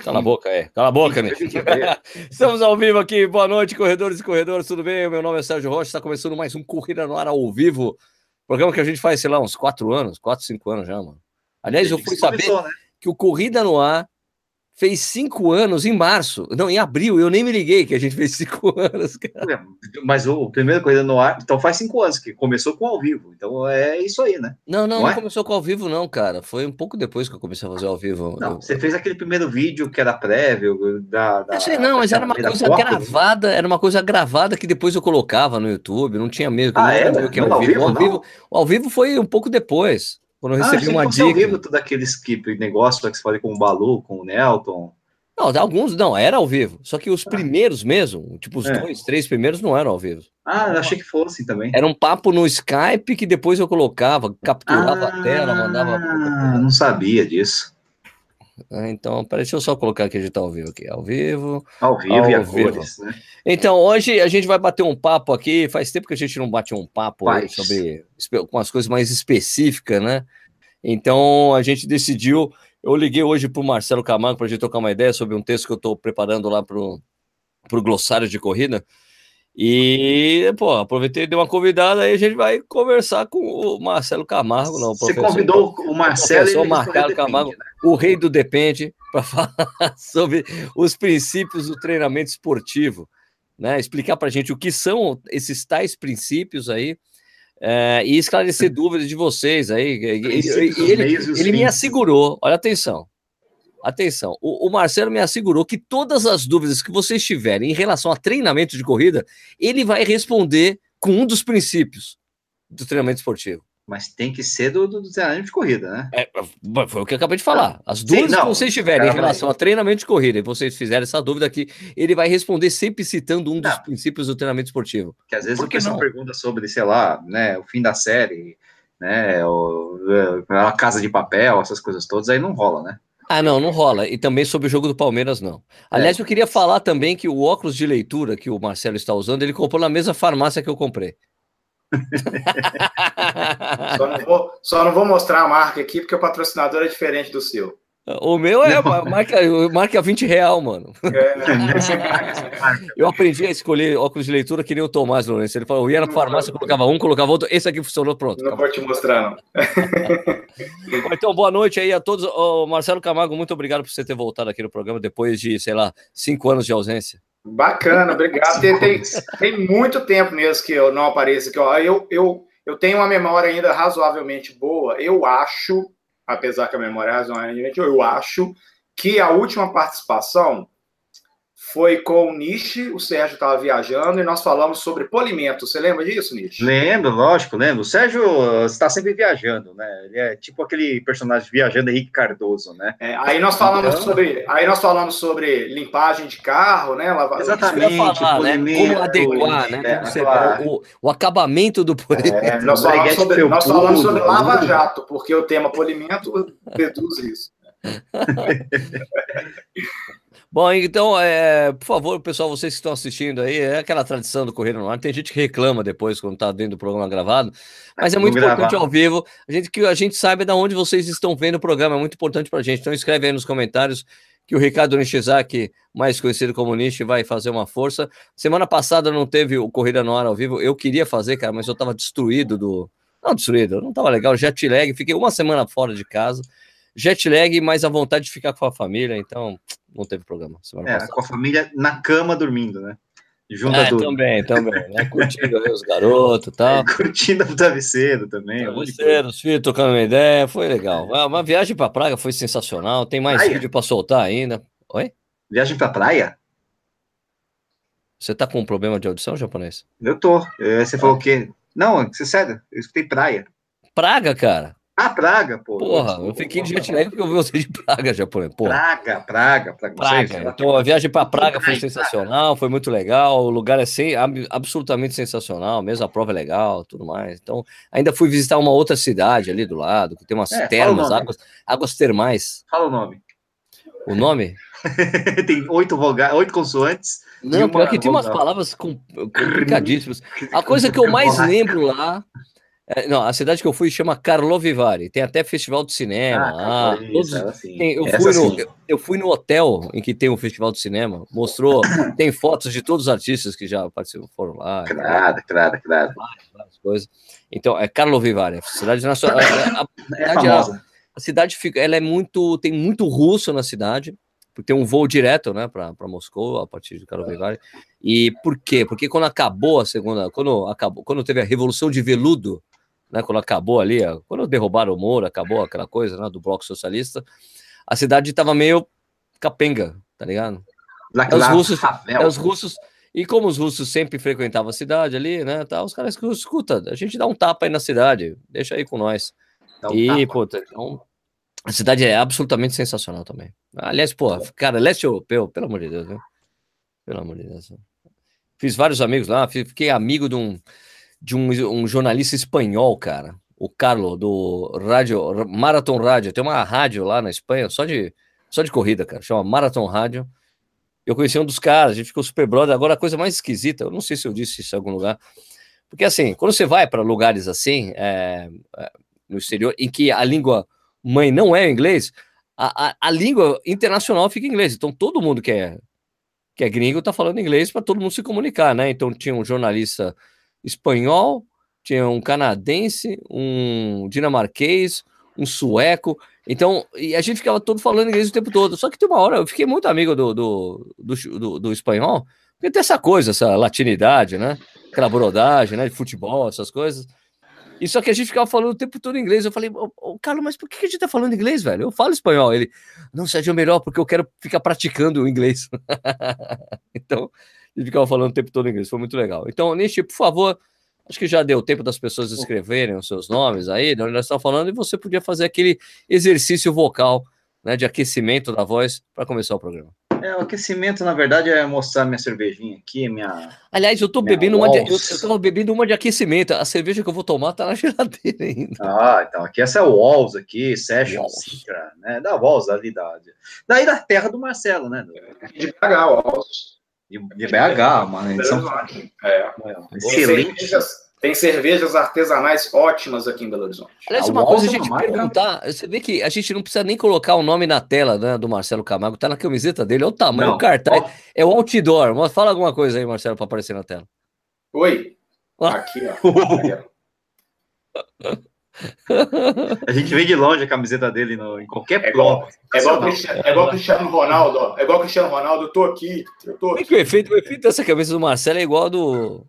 Cala a boca, é. Cala a boca, né? Estamos ao vivo aqui. Boa noite, corredores e corredores, tudo bem? Meu nome é Sérgio Rocha, está começando mais um Corrida no Ar ao vivo. Programa que a gente faz, sei lá, uns quatro anos, quatro, cinco anos já, mano. Aliás, eu fui saber né? que o Corrida no Ar fez cinco anos em março. Não, em abril, eu nem me liguei que a gente fez cinco anos, cara. É, mas o primeira coisa no ar, então faz cinco anos que começou com ao vivo. Então é isso aí, né? Não, não, não, não é? começou com ao vivo, não, cara. Foi um pouco depois que eu comecei a fazer ao vivo. Não, eu... você fez aquele primeiro vídeo que era prévio da. da sei, não, mas era uma coisa porta, gravada, era uma coisa gravada que depois eu colocava no YouTube, não tinha mesmo. Ah, é? O que é ao, vivo. Ao, vivo, ao vivo foi um pouco depois. Quando eu ah, recebi ah, uma dica. Ao vivo tudo aquele skip negócio que você falei com o Balu, com o Nelton. Não, alguns não, era ao vivo. Só que os ah. primeiros mesmo, tipo os é. dois, três primeiros não eram ao vivo. Ah, achei que fosse também. Era um papo no Skype que depois eu colocava, capturava ah, a tela, mandava. Ah, não sabia disso. Ah, então, peraí, deixa eu só colocar que a gente tá ao vivo aqui. Ao vivo. Ao vivo ao e a vivo. cores, né? Então, hoje a gente vai bater um papo aqui. Faz tempo que a gente não bate um papo sobre com as coisas mais específicas, né? Então a gente decidiu eu liguei hoje para o Marcelo Camargo para a gente trocar uma ideia sobre um texto que eu estou preparando lá para o glossário de corrida. E, pô, aproveitei, dei uma convidada, aí a gente vai conversar com o Marcelo Camargo, não. Você convidou o Marcelo o Marcelo Camargo, né? o rei do Depende, para falar sobre os princípios do treinamento esportivo, né? Explicar para a gente o que são esses tais princípios aí é, e esclarecer dúvidas de vocês aí. Ele, ele, ele me assegurou, olha atenção, atenção, o, o, Marcelo me assegurou que todas as dúvidas que vocês tiverem em relação a treinamento de corrida, ele vai responder com um dos princípios do treinamento esportivo. Mas tem que ser do, do, treinamento de corrida, né? É, foi o que eu acabei de falar. As dúvidas Sim, que vocês tiverem em relação a treinamento de corrida e vocês fizerem essa dúvida aqui, ele vai responder sempre citando um dos não. princípios do treinamento esportivo. Que às vezes Por que o pessoal pergunta sobre, sei lá, né, o fim da série, né, o, a casa de papel, essas coisas todas, aí não rola, né? Ah, não, não rola. E também sobre o jogo do Palmeiras, não. Aliás, é. eu queria falar também que o óculos de leitura que o Marcelo está usando, ele comprou na mesma farmácia que eu comprei só, não vou, só não vou mostrar a marca aqui, porque o patrocinador é diferente do seu. O meu é marca, marca 20 real, mano. É. eu aprendi a escolher óculos de leitura que nem o Tomás Lourenço. Ele falou, eu ia na farmácia, colocava um, colocava outro. Esse aqui funcionou, pronto. Não vou te mostrar, não. então, boa noite aí a todos. Oh, Marcelo Camargo, muito obrigado por você ter voltado aqui no programa depois de, sei lá, cinco anos de ausência. Bacana, obrigado. Tem, tem, tem, muito tempo mesmo que eu não apareço aqui. Ó. Eu, eu, eu tenho uma memória ainda razoavelmente boa. Eu acho, apesar que a memória é razoavelmente, eu acho que a última participação foi com o Nishi, o Sérgio estava viajando e nós falamos sobre polimento. Você lembra disso, Nishi? Lembro, lógico, lembro. O Sérgio está sempre viajando, né? Ele é tipo aquele personagem viajando Henrique Cardoso, né? É, aí nós falamos então... sobre, aí nós falamos sobre limpagem de carro, né? Lava... Exatamente, falar, né? como adequar, né? É, como claro. o, o, acabamento do polimento. É, nós falamos, sobre, nós falamos sobre lava jato, porque o tema polimento reduz isso. Bom, então, é, por favor, pessoal, vocês que estão assistindo aí, é aquela tradição do Correio no Ar. Tem gente que reclama depois quando está dentro do programa gravado, mas é muito importante ao vivo. A gente, que a gente saiba de onde vocês estão vendo o programa, é muito importante para a gente. Então, escreve aí nos comentários que o Ricardo Nishizaki, mais conhecido como Nishi, vai fazer uma força. Semana passada não teve o Corrida no Ar ao vivo. Eu queria fazer, cara, mas eu estava destruído do. Não, destruído, não estava legal. Jet lag, fiquei uma semana fora de casa jet lag, mas a vontade de ficar com a família, então não teve problema. É, passada. com a família na cama dormindo, né? Junto é, também, também, né? Curtindo os garotos e tal. É, curtindo o travesseiro também. Travesseiro, os filhos tocando uma ideia, foi legal. Uma viagem para Praga foi sensacional, tem mais praia? vídeo para soltar ainda. Oi? Viagem para praia? Você tá com um problema de audição, japonês? Eu tô. É, você falou o quê? Não, você sério, eu escutei praia. Praga, cara? Ah, Praga, pô. Porra, eu fiquei de jet lag porque eu vi você de Praga, japonês. Porra. Praga, Praga, Praga. Praga. Então a viagem para Praga foi sensacional, foi muito legal. O lugar é sem, absolutamente sensacional, mesmo a prova é legal, tudo mais. Então, ainda fui visitar uma outra cidade ali do lado, que tem umas é, termas, águas, águas termais. Fala o nome. O nome? tem oito vogais, oito consoantes. Não, pior que tem umas palavras complicadíssimas. A coisa que eu mais lembro lá É, não, a cidade que eu fui chama Karlovy Tem até festival de cinema ah, lá. Todos, assim. tem, eu, fui no, eu, eu, fui no hotel em que tem um festival de cinema. Mostrou, tem fotos de todos os artistas que já participaram foram lá. Claro, claro, claro. Várias, coisas. Então, é Karlovy cidade nacional. A, a, é famosa. A, cidade fica, ela é muito, tem muito russo na cidade porque tem um voo direto, né, para Moscou a partir de Karlovy E por quê? Porque quando acabou a segunda, quando acabou, quando teve a revolução de veludo, né, quando acabou ali, quando derrubaram o Moro, acabou aquela coisa, né, do bloco socialista, a cidade estava meio capenga, tá ligado? É os russos, é os russos, e como os russos sempre frequentavam a cidade ali, né, tá, os caras que escuta, a gente dá um tapa aí na cidade, deixa aí com nós. Um e, pô, então, a cidade é absolutamente sensacional também. Aliás, pô, cara, leste europeu, pelo amor de Deus, viu? Pelo amor de Deus. Fiz vários amigos lá, fiquei amigo de um, de um, um jornalista espanhol, cara. O Carlo, do rádio, Marathon Rádio. Tem uma rádio lá na Espanha, só de, só de corrida, cara. Chama Marathon Rádio. Eu conheci um dos caras, a gente ficou super brother. Agora, a coisa mais esquisita, eu não sei se eu disse isso em algum lugar. Porque, assim, quando você vai para lugares assim, é, é, no exterior, em que a língua mãe não é inglês, a, a, a, língua internacional fica em inglês. Então todo mundo que é, que é gringo está falando inglês para todo mundo se comunicar, né? Então tinha um jornalista espanhol, tinha um canadense, um dinamarquês, um sueco. Então, e a gente ficava todo falando inglês o tempo todo. Só que tem uma hora, eu fiquei muito amigo do, do, do, do, do espanhol, porque tem essa coisa, essa latinidade, né? Aquela brodagem, né? De futebol, essas coisas. E só que a gente ficava falando o tempo todo inglês. Eu falei, ô, Carlos, mas por que a gente tá falando inglês, velho? Eu falo espanhol. Ele, não, Sérgio, é melhor porque eu quero ficar praticando o inglês. então, gente ficava falando o tempo todo inglês. Foi muito legal. Então, Nishi, por favor, acho que já deu tempo das pessoas escreverem os seus nomes aí, de onde nós estamos falando, e você podia fazer aquele exercício vocal, né, de aquecimento da voz para começar o programa. É, o aquecimento, na verdade, é mostrar minha cervejinha aqui, minha. Aliás, eu tô bebendo uma de, eu, eu tava bebendo uma de aquecimento. A cerveja que eu vou tomar tá na geladeira ainda. Ah, então aqui essa é o Walls aqui, Session Citra, né? Da Walls ali da. Daí da terra do Marcelo, né? De BH, Walls. De, de BH, mano. É. é. Excelente. Tem cervejas artesanais ótimas aqui em Belo Horizonte. Aliás, uma coisa a gente perguntar, você vê que a gente não precisa nem colocar o nome na tela né, do Marcelo Camargo, tá na camiseta dele, olha o tamanho, não. o cartaz, é o outdoor. Fala alguma coisa aí, Marcelo, para aparecer na tela. Oi. Ah. Aqui, ó. A gente vê de longe a camiseta dele no, em qualquer é igual, é igual, Cristiano, é igual Cristiano Ronaldo, ó. É igual Cristiano Ronaldo, eu tô aqui. Eu tô aqui. É que o efeito, o efeito dessa camisa do Marcelo é igual do,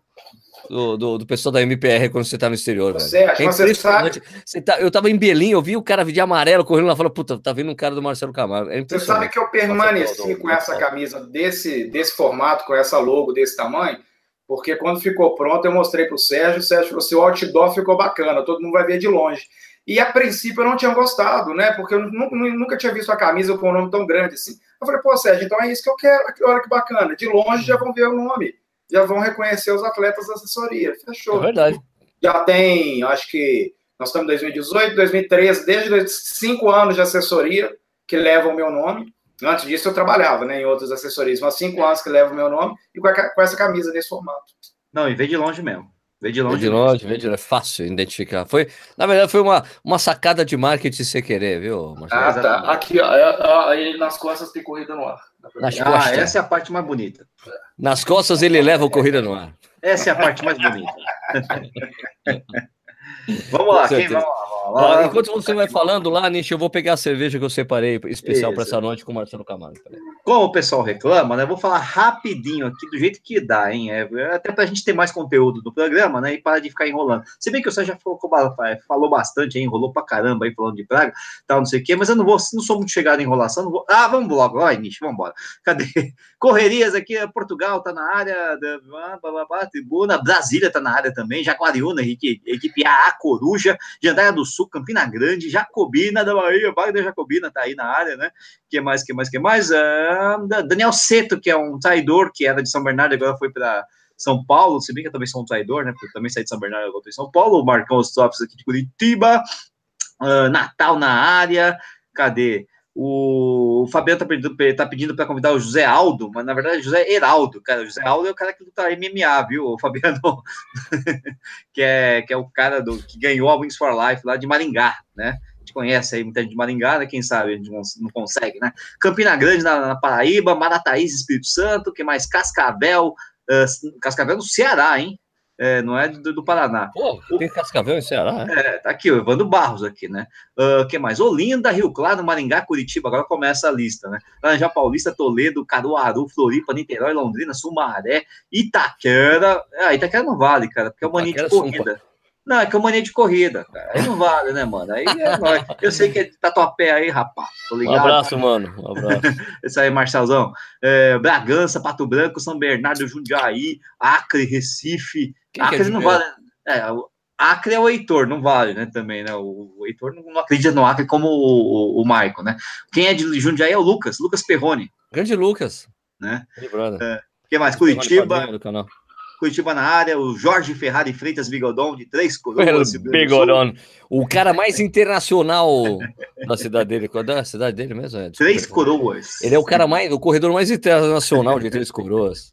do, do, do, pessoal da MPR quando você tá no exterior, velho. Você acha, é você sabe... Você tá, eu tava em Belém, eu vi o cara de amarelo correndo lá, falou, puta, tá vendo um cara do Marcelo Camargo. É você sabe que eu permaneci com essa camisa desse, desse formato, com essa logo desse tamanho, porque quando ficou pronto eu mostrei pro Sérgio, o Sérgio falou assim, o outdoor ficou bacana, todo mundo vai ver de longe. E a princípio eu não tinha gostado, né? Porque eu nunca, nunca tinha visto a camisa com um nome tão grande assim. Eu falei, pô, Sérgio, então é isso que eu quero. Olha que bacana. De longe já vão ver o nome já vão reconhecer os atletas da assessoria. Fechou. É verdade. Já tem, acho que nós estamos em 2018, 2013, desde cinco anos de assessoria que levam o meu nome. Antes disso eu trabalhava né, em outras assessorias, mas cinco anos que levam o meu nome e com, a, com essa camisa nesse formato. Não, e vem de longe mesmo. Vem de longe. Vem de longe, vem de longe. É fácil identificar. Foi, na verdade, foi uma, uma sacada de marketing sem querer, viu, Marcelo? Ah, tá. Aqui, ó, é, aí nas costas tem corrida no ar. Nas ah, costas. essa é a parte mais bonita. Nas costas ele leva o corrida no ar. Essa é a parte mais bonita. vamos lá, quem vamos lá. Ó, enquanto você vai falando lá, Nish, eu vou pegar a cerveja que eu separei especial para essa noite com o Marcelo Camargo. Como o pessoal reclama, né? Vou falar rapidinho aqui, do jeito que dá, hein? É, até para a gente ter mais conteúdo do programa, né? E para de ficar enrolando. Se bem que o Sérgio já falou, falou bastante, hein, enrolou para caramba aí falando de Praga, tal, não sei o quê, mas eu não vou, não sou muito chegado em enrolação. Vou... Ah, vamos logo, vai, Nish, vamos embora. Cadê? Correrias aqui, Portugal tá na área, blá, blá, blá, tribuna, Brasília tá na área também, Jaguariúna, equipe, A, Coruja, Jandaia do Sul, Campina Grande, Jacobina da Bahia, Wagner Jacobina tá aí na área, né? Que mais, que mais, que mais? Uh, Daniel Seto, que é um traidor, que era de São Bernardo, agora foi para São Paulo, se bem que eu também sou um traidor, né? Porque eu também saí de São Bernardo, agora estou em São Paulo, o Marcão Stops aqui de Curitiba, uh, Natal na área, cadê? O, Fabiano tá pedindo, tá pedindo para convidar o José Aldo, mas na verdade José Heraldo, cara. O José Aldo é o cara que luta MMA, viu, o Fabiano? que, é, que é o cara do, que ganhou a Wings for Life lá de Maringá, né? Gente conhece aí muita gente de Maringá, né? Quem sabe a gente não, não consegue, né? Campina Grande na, na Paraíba, Marataízes, Espírito Santo, que mais? Cascavel, uh, Cascavel no Ceará, hein? É, não é do, do Paraná. Pô, tem Cascavel em Ceará? É, é tá aqui, o Evandro Barros aqui, né? O uh, que mais? Olinda, Rio Claro, Maringá, Curitiba, agora começa a lista, né? Laranjal Paulista, Toledo, Caruaru, Floripa, Niterói, Londrina, Sumaré, Itaquera. Ah, Itaquera não vale, cara, porque é uma mania de corrida. Não, é que é mania de corrida, cara. Aí não vale, né, mano? Aí é nóis. Eu sei que é tatuapé aí, rapaz. Tô ligado. Um abraço, mano. Um abraço. Isso aí, Marcelzão. É, Bragança, Pato Branco, São Bernardo, Jundiaí, Acre, Recife, quem Acre não vale. É, Acre é o Heitor, não vale, né? Também, né? O, o Heitor não, não, acredita no Acre como o, o, o Maico, né? Quem é de Jundiaí é o Lucas, Lucas Perrone. Grande Lucas. Né? É, que mais? Curitiba. Curitiba na área, o Jorge Ferrari Freitas Bigodon, de Três Coroas. Bigodon. O cara mais internacional da cidade dele. Qual é a cidade dele mesmo? É, Três Coroas. Ele é o cara mais, o corredor mais internacional de Três Coroas.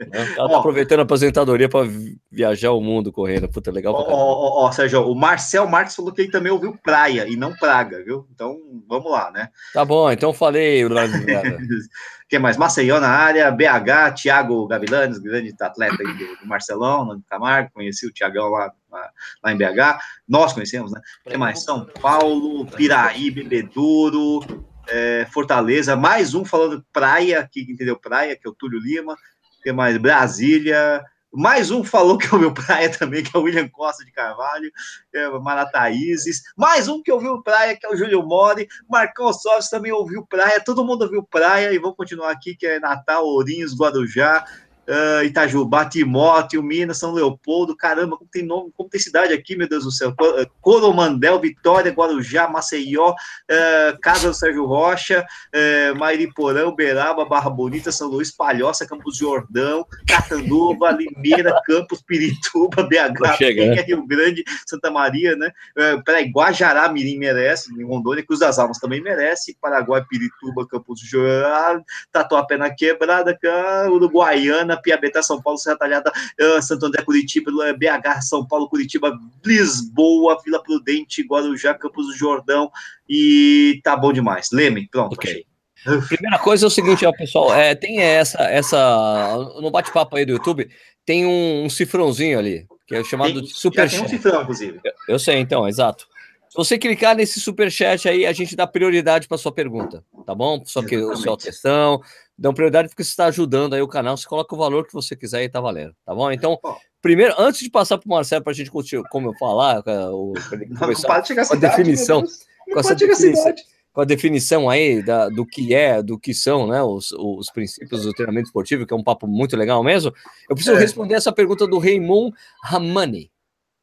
O cara tá aproveitando a aposentadoria para viajar o mundo correndo. Puta, legal Ó, ó, ó, Sérgio, o Marcel Marques falou que ele também ouviu Praia e não Praga, viu? Então, vamos lá, né? Tá bom, então falei, Quem mais? Maceió na área, BH, Thiago Gavilanes, grande atleta aí do, do Marcelão, no Camargo, conheci o Thiagão lá, lá, lá, em BH, nós conhecemos, né? Quem mais? São Paulo, Piraí, Bebedouro, é, Fortaleza, mais um falando praia, aqui, entendeu? Praia, que é o Túlio Lima, quem mais? Brasília, mais um falou que ouviu praia também, que é o William Costa de Carvalho, é, Marataízes. Mais um que ouviu praia, que é o Júlio Mori. Marcão Soves também ouviu praia. Todo mundo ouviu praia. E vou continuar aqui, que é Natal, Ourinhos, Guarujá, uh, Itajubá, Timóteo, Minas, São Leopoldo, caramba, como tem nome, como tem cidade aqui, meu Deus do céu, eh, Coromandel, Vitória, Guarujá, Maceió, uh, Casa do Sérgio Rocha, uh, Mairiporã, Uberaba, Barra Bonita, São Luís, Palhoça, Campos Jordão, Catanduva, Limeira, Campos, Pirituba, BH, né? Rio Grande, Santa Maria, né, uh, peraí, Guajará, Mirim merece, Rondônia, Cruz das Almas também merece, Paraguai, Pirituba, Campos Jordão, Tatuapé na Quebrada, Uruguaiana, Piabetá, São Paulo, Serra Talhada, uh, Santo André, Curitiba, BH, São Paulo, Curitiba, Lisboa, Vila Prudente, Guarujá, Campos do Jordão e tá bom demais. Leme, pronto, okay. Primeira coisa é o seguinte, ó, pessoal, é, tem essa, essa no bate-papo aí do YouTube, tem um, um, cifrãozinho ali, que é chamado tem, de super Tem um cifrão, inclusive. Eu, eu sei, então, exato. Você clicar nesse super chat aí, a gente dá prioridade para sua pergunta, tá bom? Só que a sua questão, dão prioridade porque você está ajudando aí o canal. Você coloca o valor que você quiser e tá valendo, tá bom? Então, primeiro, antes de passar para o Marcelo para a gente continuar, como eu falar, o, começar com a definição, com essa definição, com a definição aí da, do que é, do que são, né, os, os princípios do treinamento esportivo, que é um papo muito legal mesmo. Eu preciso é. responder essa pergunta do Raymond Ramani.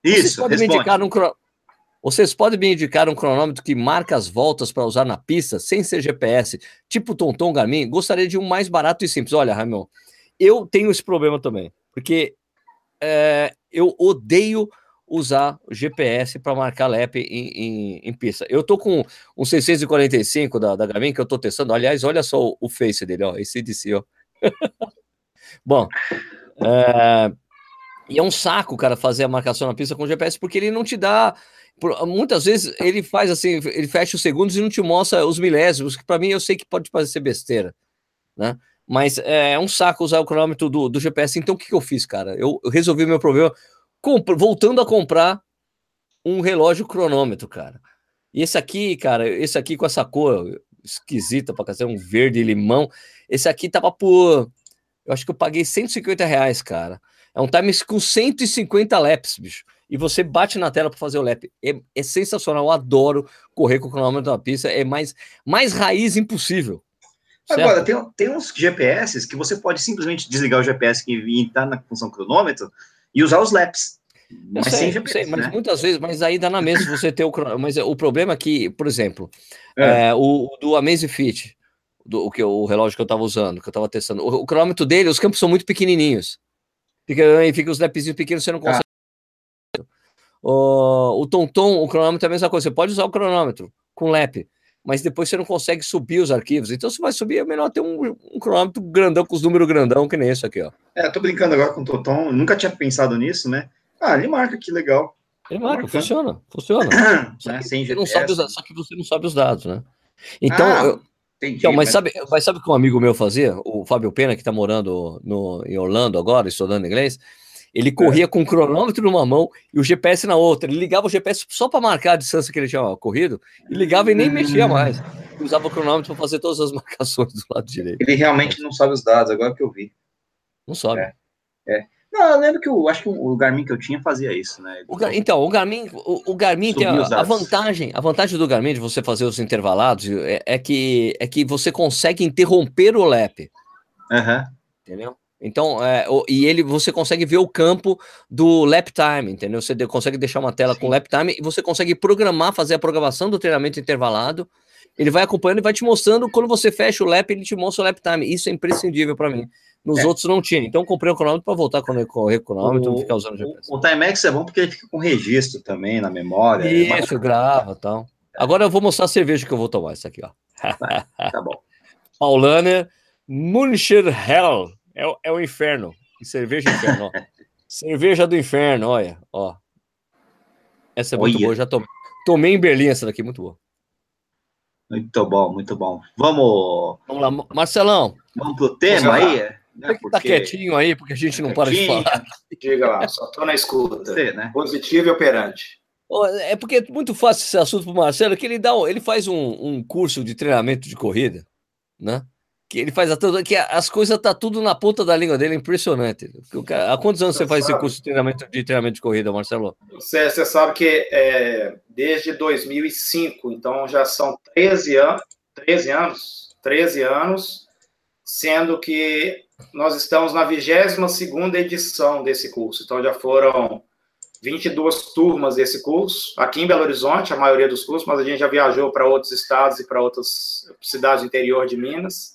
Isso. Vocês podem me indicar um vocês podem me indicar um cronômetro que marca as voltas para usar na pista, sem ser GPS, tipo Tonton Garmin? Gostaria de um mais barato e simples. Olha, Ramon, eu tenho esse problema também, porque é, eu odeio usar GPS para marcar lap em, em, em, pista. Eu tô com um 645 da, da Garmin que eu tô testando. Aliás, olha só o, o face dele, ó, esse DC, ó. Bom, é, e é um saco, cara, fazer a marcação na pista com GPS, porque ele não te dá muitas vezes ele faz assim, ele fecha os segundos e não te mostra os milésimos, que para mim eu sei que pode parecer besteira, né? Mas é, é um saco usar o cronômetro do, do GPS. Então o que, que eu fiz, cara? Eu, eu resolvi meu problema voltando a comprar um relógio cronômetro, cara. E esse aqui, cara, esse aqui com essa cor esquisita para fazer um verde limão, esse aqui tava por, eu acho que eu paguei 150 reais, cara. É um time com 150 laps, bicho e você bate na tela para fazer o lap. É, é, sensacional, eu adoro correr com o cronômetro na pista, é mais, mais raiz impossível. Certo? Agora, tem, tem uns GPS que você pode simplesmente desligar o GPS que está na função cronômetro e usar os laps. Mas sei, GPS, sei, mas né? muitas vezes, mas aí dá na mesma você ter o Mas o problema é que, por exemplo, é. É, o, o do Amazfit, do, o, que, o relógio que eu estava usando, que eu estava testando, o, o, cronômetro dele, os campos são muito pequenininhos. Fica, fica os lapzinhos pequenos, você não consegue. O, o Tonton, o cronômetro é a mesma coisa. Você pode usar o cronômetro com lap. mas depois você não consegue subir os arquivos. Então, se vai subir, é melhor ter um, um cronômetro grandão, com os números grandão, que nem esse aqui, ó. É, tô brincando agora com o Toton, nunca tinha pensado nisso, né? Ah, ele marca que legal. Ele marca, funciona, funciona. só, que você não sabe os, só que você não sabe os dados, né? Então, ah, eu, entendi, então mas, mas, sabe, mas sabe o que um amigo meu fazia? O Fábio Pena, que está morando no, em Orlando agora, estudando inglês, ele corria é. com o cronômetro numa mão e o GPS na outra. Ele ligava o GPS só para marcar a distância que ele tinha corrido, e ligava e nem mexia mais. Ele usava o cronômetro para fazer todas as marcações do lado direito. Ele realmente não sabe os dados, agora que eu vi. Não sabe. É. é. Não, eu lembro que eu acho que o Garmin que eu tinha fazia isso, né? O, então, o Garmin, o, o Garmin tem a, a, vantagem, a vantagem do Garmin de você fazer os intervalados é, é, que, é que você consegue interromper o lap. Uhum. Entendeu? Então, é, e ele você consegue ver o campo do lap time, entendeu? Você consegue deixar uma tela Sim. com lap time e você consegue programar, fazer a programação do treinamento intervalado. Ele vai acompanhando e vai te mostrando quando você fecha o lap, ele te mostra o lap time. Isso é imprescindível para mim. Nos é. outros não tinha. Então comprei o cronômetro para voltar com o cronômetro, não ficar usando o GPS. O, o Timex é bom porque ele fica com registro também na memória. Isso, é grava e tal. Agora eu vou mostrar a cerveja que eu vou tomar. Isso aqui, ó. tá bom. Paulaner Muncher Hell. É, o, é o inferno. Cerveja inferno, ó. Cerveja do inferno, olha, ó. Essa é muito olha. boa, já tomei. Tomei em Berlim essa daqui, muito boa. Muito bom, muito bom. Vamos. Vamos lá, Marcelão. Vamos pro tema aí? Né? Tá porque... Tá quietinho aí, porque a gente não para de falar. Diga lá, só tô na escuta. Você, né? Positivo e operante. É porque é muito fácil esse assunto pro Marcelo, que ele dá, ele faz um, um curso de treinamento de corrida, né? Que ele faz a que as coisas tá tudo na ponta da língua dele, é impressionante. há quantos anos você, você faz sabe? esse curso de treinamento, de treinamento de corrida, Marcelo? Você, você sabe que é desde 2005, então já são 13 anos, 13 anos, 13 anos, sendo que nós estamos na 22ª edição desse curso. Então já foram 22 turmas desse curso, aqui em Belo Horizonte, a maioria dos cursos, mas a gente já viajou para outros estados e para outras cidades do interior de Minas.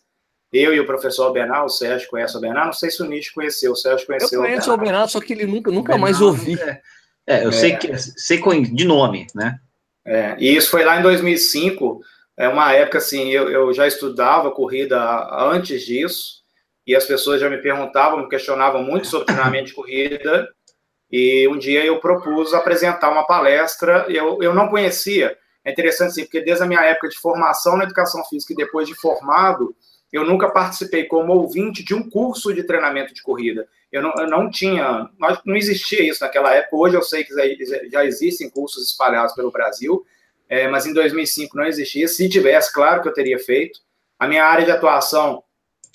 Eu e o professor Bernal, o Sérgio conhece o Bernal, não sei se o Nish conheceu, o Sérgio conheceu eu conheço o Bernal, só que ele nunca, nunca mais ouvi. É, é eu é. sei que sei de nome, né? É, e isso foi lá em 2005, é uma época assim, eu, eu já estudava corrida antes disso, e as pessoas já me perguntavam, me questionavam muito sobre treinamento de corrida, e um dia eu propus apresentar uma palestra, eu, eu não conhecia, é interessante assim, porque desde a minha época de formação na educação física e depois de formado, eu nunca participei como ouvinte de um curso de treinamento de corrida. Eu não, eu não tinha, não existia isso naquela época. Hoje eu sei que já existem cursos espalhados pelo Brasil, é, mas em 2005 não existia. Se tivesse, claro que eu teria feito. A minha área de atuação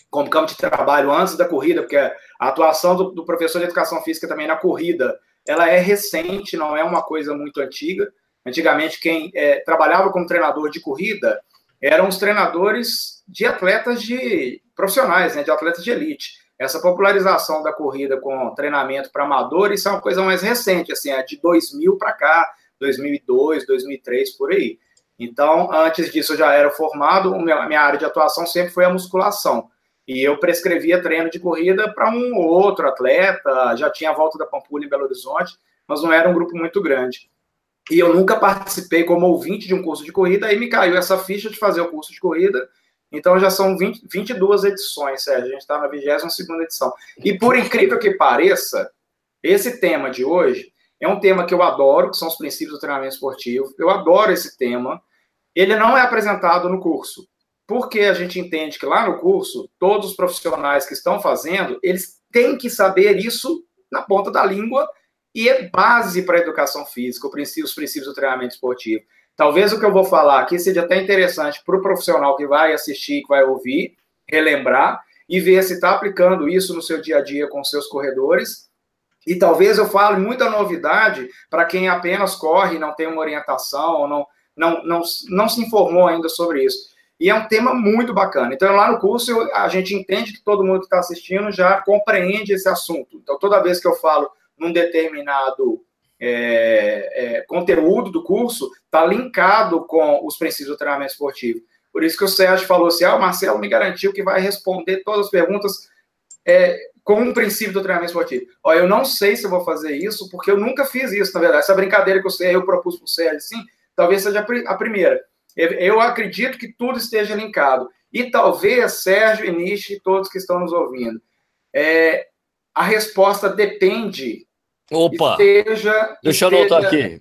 como campo de trabalho antes da corrida, porque a atuação do, do professor de educação física também na corrida, ela é recente, não é uma coisa muito antiga. Antigamente, quem é, trabalhava como treinador de corrida eram os treinadores de atletas de profissionais, né, de atletas de elite. Essa popularização da corrida com treinamento para amadores é uma coisa mais recente, assim, é de 2000 para cá, 2002, 2003, por aí. Então, antes disso, eu já era formado, a minha área de atuação sempre foi a musculação. E eu prescrevia treino de corrida para um ou outro atleta, já tinha a volta da Pampulha em Belo Horizonte, mas não era um grupo muito grande e eu nunca participei como ouvinte de um curso de corrida, aí me caiu essa ficha de fazer o curso de corrida. Então já são 20, 22 edições, Sérgio. A gente está na 22 edição. E por incrível que pareça, esse tema de hoje é um tema que eu adoro, que são os princípios do treinamento esportivo. Eu adoro esse tema. Ele não é apresentado no curso, porque a gente entende que lá no curso, todos os profissionais que estão fazendo, eles têm que saber isso na ponta da língua e é base para a educação física, os princípios do treinamento esportivo. Talvez o que eu vou falar aqui seja até interessante para o profissional que vai assistir, que vai ouvir, relembrar e ver se está aplicando isso no seu dia a dia com seus corredores. E talvez eu fale muita novidade para quem apenas corre, não tem uma orientação, não, não, não, não se informou ainda sobre isso. E é um tema muito bacana. Então, lá no curso, a gente entende que todo mundo que está assistindo já compreende esse assunto. Então, toda vez que eu falo num determinado é, é, conteúdo do curso está linkado com os princípios do treinamento esportivo. Por isso que o Sérgio falou assim: ah, o Marcelo me garantiu que vai responder todas as perguntas é, com o princípio do treinamento esportivo. Ó, eu não sei se vou fazer isso, porque eu nunca fiz isso, na verdade. Essa brincadeira que eu, eu propus para o Sérgio, sim, talvez seja a primeira. Eu acredito que tudo esteja linkado. E talvez, Sérgio, Nishi e todos que estão nos ouvindo, é, a resposta depende. Opa! Esteja, deixa esteja, eu anotar aqui.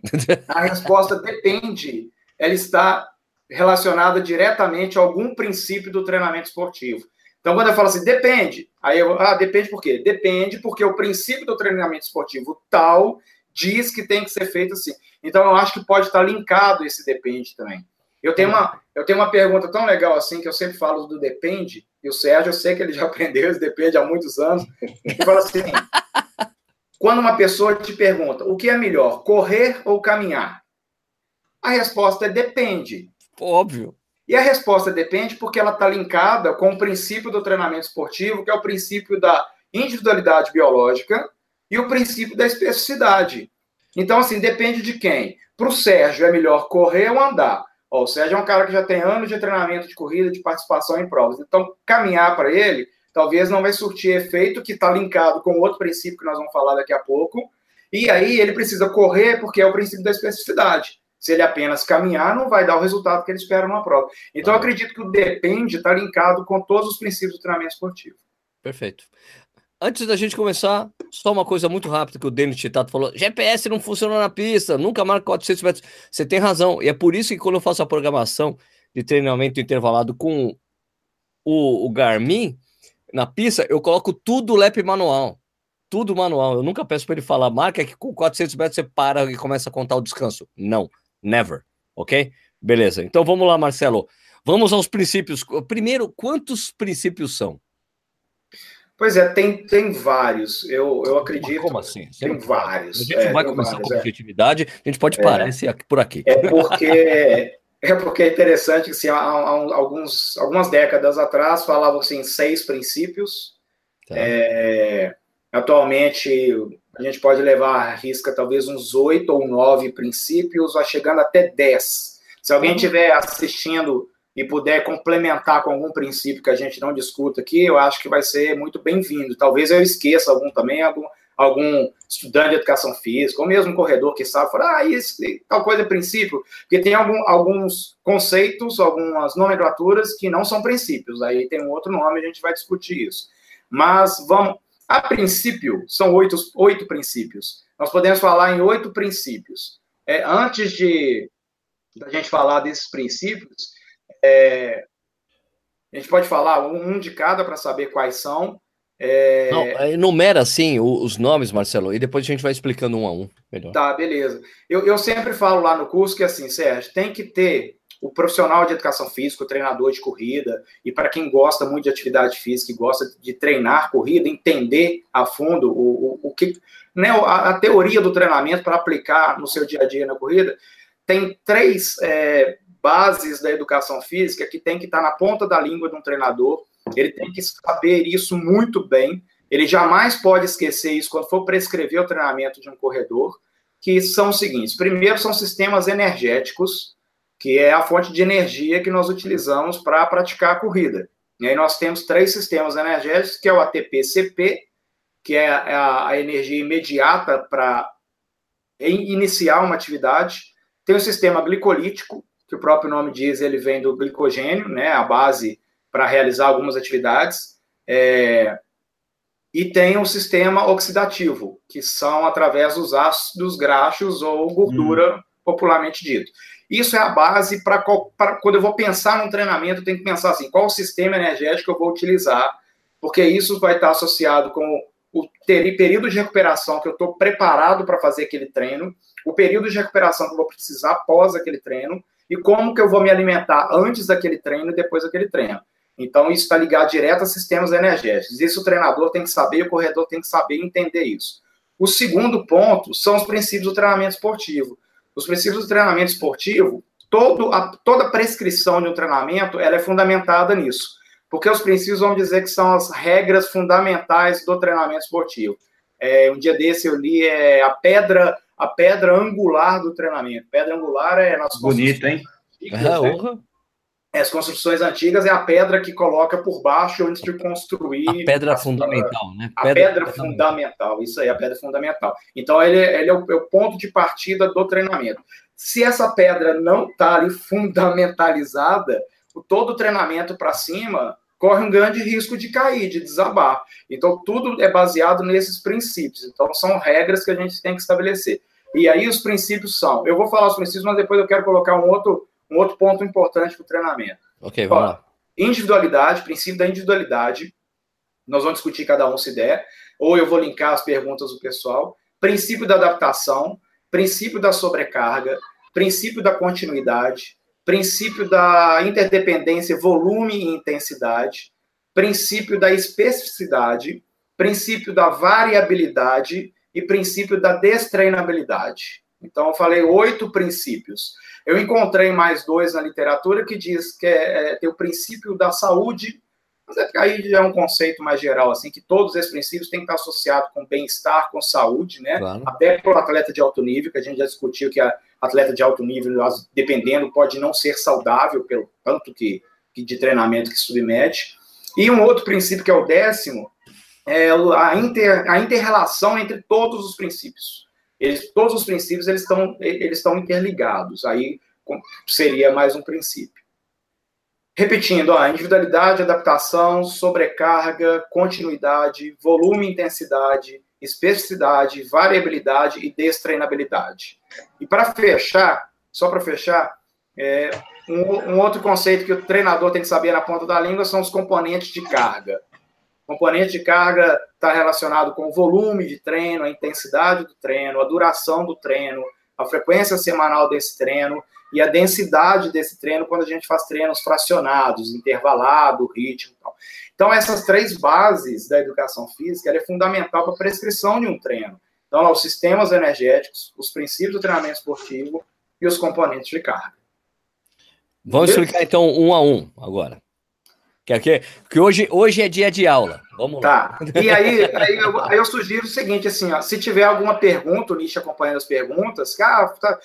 A resposta depende. Ela está relacionada diretamente a algum princípio do treinamento esportivo. Então, quando eu falo assim, depende. Aí eu, ah, depende por quê? Depende porque o princípio do treinamento esportivo tal diz que tem que ser feito assim. Então, eu acho que pode estar linkado esse depende também. Eu tenho uma, eu tenho uma pergunta tão legal assim, que eu sempre falo do depende, e o Sérgio, eu sei que ele já aprendeu esse depende há muitos anos, e fala assim, quando uma pessoa te pergunta, o que é melhor, correr ou caminhar? A resposta é depende. Óbvio. E a resposta depende porque ela está linkada com o princípio do treinamento esportivo, que é o princípio da individualidade biológica e o princípio da especificidade. Então, assim, depende de quem. Para o Sérgio é melhor correr ou andar. Ó, o Sérgio é um cara que já tem anos de treinamento de corrida, de participação em provas. Então, caminhar para ele talvez não vai surtir efeito que está linkado com outro princípio que nós vamos falar daqui a pouco. E aí ele precisa correr porque é o princípio da especificidade. Se ele apenas caminhar, não vai dar o resultado que ele espera numa prova. Então, eu acredito que o depende está linkado com todos os princípios do treinamento esportivo. Perfeito. Antes da gente começar, só uma coisa muito rápida que o Denis Titato falou: GPS não funciona na pista, nunca marca 400 metros. Você tem razão, e é por isso que quando eu faço a programação de treinamento intervalado com o, o Garmin na pista, eu coloco tudo lap manual. Tudo manual. Eu nunca peço para ele falar, marca que com 400 metros você para e começa a contar o descanso. Não, never. Ok? Beleza. Então vamos lá, Marcelo. Vamos aos princípios. Primeiro, quantos princípios são? Pois é, tem, tem vários. Eu, eu acredito. Como assim? Tem, tem vários. A gente é, vai começar vários, com objetividade, é. a gente pode parar é, esse aqui, por aqui. É porque é porque é interessante que assim, há, há, alguns, algumas décadas atrás falavam assim, seis princípios. Tá. É, atualmente a gente pode levar a risca talvez uns oito ou nove princípios, vai chegando até dez. Se alguém uhum. estiver assistindo e puder complementar com algum princípio que a gente não discuta aqui, eu acho que vai ser muito bem-vindo. Talvez eu esqueça algum também, algum, algum estudante de educação física, ou mesmo um corredor que sabe, falar, ah, isso, tal coisa é princípio, porque tem algum, alguns conceitos, algumas nomenclaturas que não são princípios, aí tem um outro nome, a gente vai discutir isso. Mas vamos, a princípio, são oito, oito princípios. Nós podemos falar em oito princípios. É, antes de da gente falar desses princípios, é, a gente pode falar um, de cada para saber quais são. É... Não, enumera assim os nomes, Marcelo, e depois a gente vai explicando um a um. Melhor. Tá, beleza. Eu, eu sempre falo lá no curso que assim, Sérgio, tem que ter o profissional de educação física, o treinador de corrida, e para quem gosta muito de atividade física e gosta de treinar corrida, entender a fundo o, o, o que, né, a, a, teoria do treinamento para aplicar no seu dia a dia na corrida, tem três é, bases da educação física que tem que estar na ponta da língua de um treinador, ele tem que saber isso muito bem, ele jamais pode esquecer isso quando for prescrever o treinamento de um corredor, que são os seguintes: primeiro, são sistemas energéticos, que é a fonte de energia que nós utilizamos para praticar a corrida. E aí nós temos três sistemas energéticos, que é o ATP-CP, que é a, energia imediata para iniciar uma atividade. Tem o sistema glicolítico, que o próprio nome diz, ele vem do glicogênio, né, a base para realizar algumas atividades. É, e tem o sistema oxidativo, que são através dos ácidos graxos ou gordura, hum. popularmente dito. Isso é a base para quando eu vou pensar num treinamento, eu tenho que pensar assim, qual o sistema energético eu vou utilizar, porque isso vai estar associado com o período de recuperação que eu estou preparado para fazer aquele treino, o período de recuperação que eu vou precisar após aquele treino, e como que eu vou me alimentar antes daquele treino e depois daquele treino. Então, isso está ligado direto a sistemas energéticos. Isso o treinador tem que saber, o corredor tem que saber e entender isso. O segundo ponto são os princípios do treinamento esportivo. Os princípios do treinamento esportivo, todo a, toda prescrição de um treinamento, ela é fundamentada nisso. Porque os princípios vão dizer que são as regras fundamentais do treinamento esportivo. É, um dia desse eu li é, a pedra a pedra angular do treinamento. Pedra angular é nosso Bonito, hein? né? As construções antigas é a pedra que coloca por baixo antes de construir. A pedra fundamental, né? A pedra, pedra fundamental, isso aí, a pedra fundamental. Então, ele, ele é, o, é, o, ponto de partida do treinamento. Se essa pedra não está ali fundamentalizada, todo o treinamento para cima corre um grande risco de cair, de desabar. Então, tudo é baseado nesses princípios. Então, são regras que a gente tem que estabelecer. E aí, os princípios são. Eu vou falar os princípios, mas depois eu quero colocar um outro um outro ponto importante para o treinamento. Ok, vamos Ó, lá. Individualidade, princípio da individualidade. Nós vamos discutir cada um se der, ou eu vou linkar as perguntas do pessoal. Princípio da adaptação, princípio da sobrecarga, princípio da continuidade, princípio da interdependência, volume e intensidade, princípio da especificidade, princípio da variabilidade e princípio da destreinabilidade. Então, eu falei oito princípios. Eu encontrei mais dois na literatura que diz que é, é, tem o princípio da saúde, mas é, aí é um conceito mais geral, assim, que todos esses princípios têm que estar associados com bem-estar, com saúde, né? Claro. Até para o atleta de alto nível, que a gente já discutiu que a atleta de alto nível, dependendo, pode não ser saudável pelo tanto que, que de treinamento que submete. E um outro princípio, que é o décimo, é a, inter, a inter-relação entre todos os princípios. Eles, todos os princípios eles estão, eles estão interligados. Aí seria mais um princípio. Repetindo, a individualidade, adaptação, sobrecarga, continuidade, volume intensidade, especificidade, variabilidade e destreinabilidade. E para fechar, só para fechar, é, um, um, outro conceito que o treinador tem que saber na ponta da língua são os componentes de carga. Componente de carga está relacionado com o volume de treino, a intensidade do treino, a duração do treino, a frequência semanal desse treino e a densidade desse treino quando a gente faz treinos fracionados, intervalado, ritmo tal. Então, essas três bases da educação física é fundamental para a prescrição de um treino. Então, os sistemas energéticos, os princípios do treinamento esportivo e os componentes de carga. Vamos explicar então um a um agora. Que, que, que hoje, hoje é dia de aula. Vamos tá. lá. E aí, aí, eu, aí eu sugiro o seguinte: assim, ó, se tiver alguma pergunta, o Nietzsche acompanhando as perguntas, ah, tá,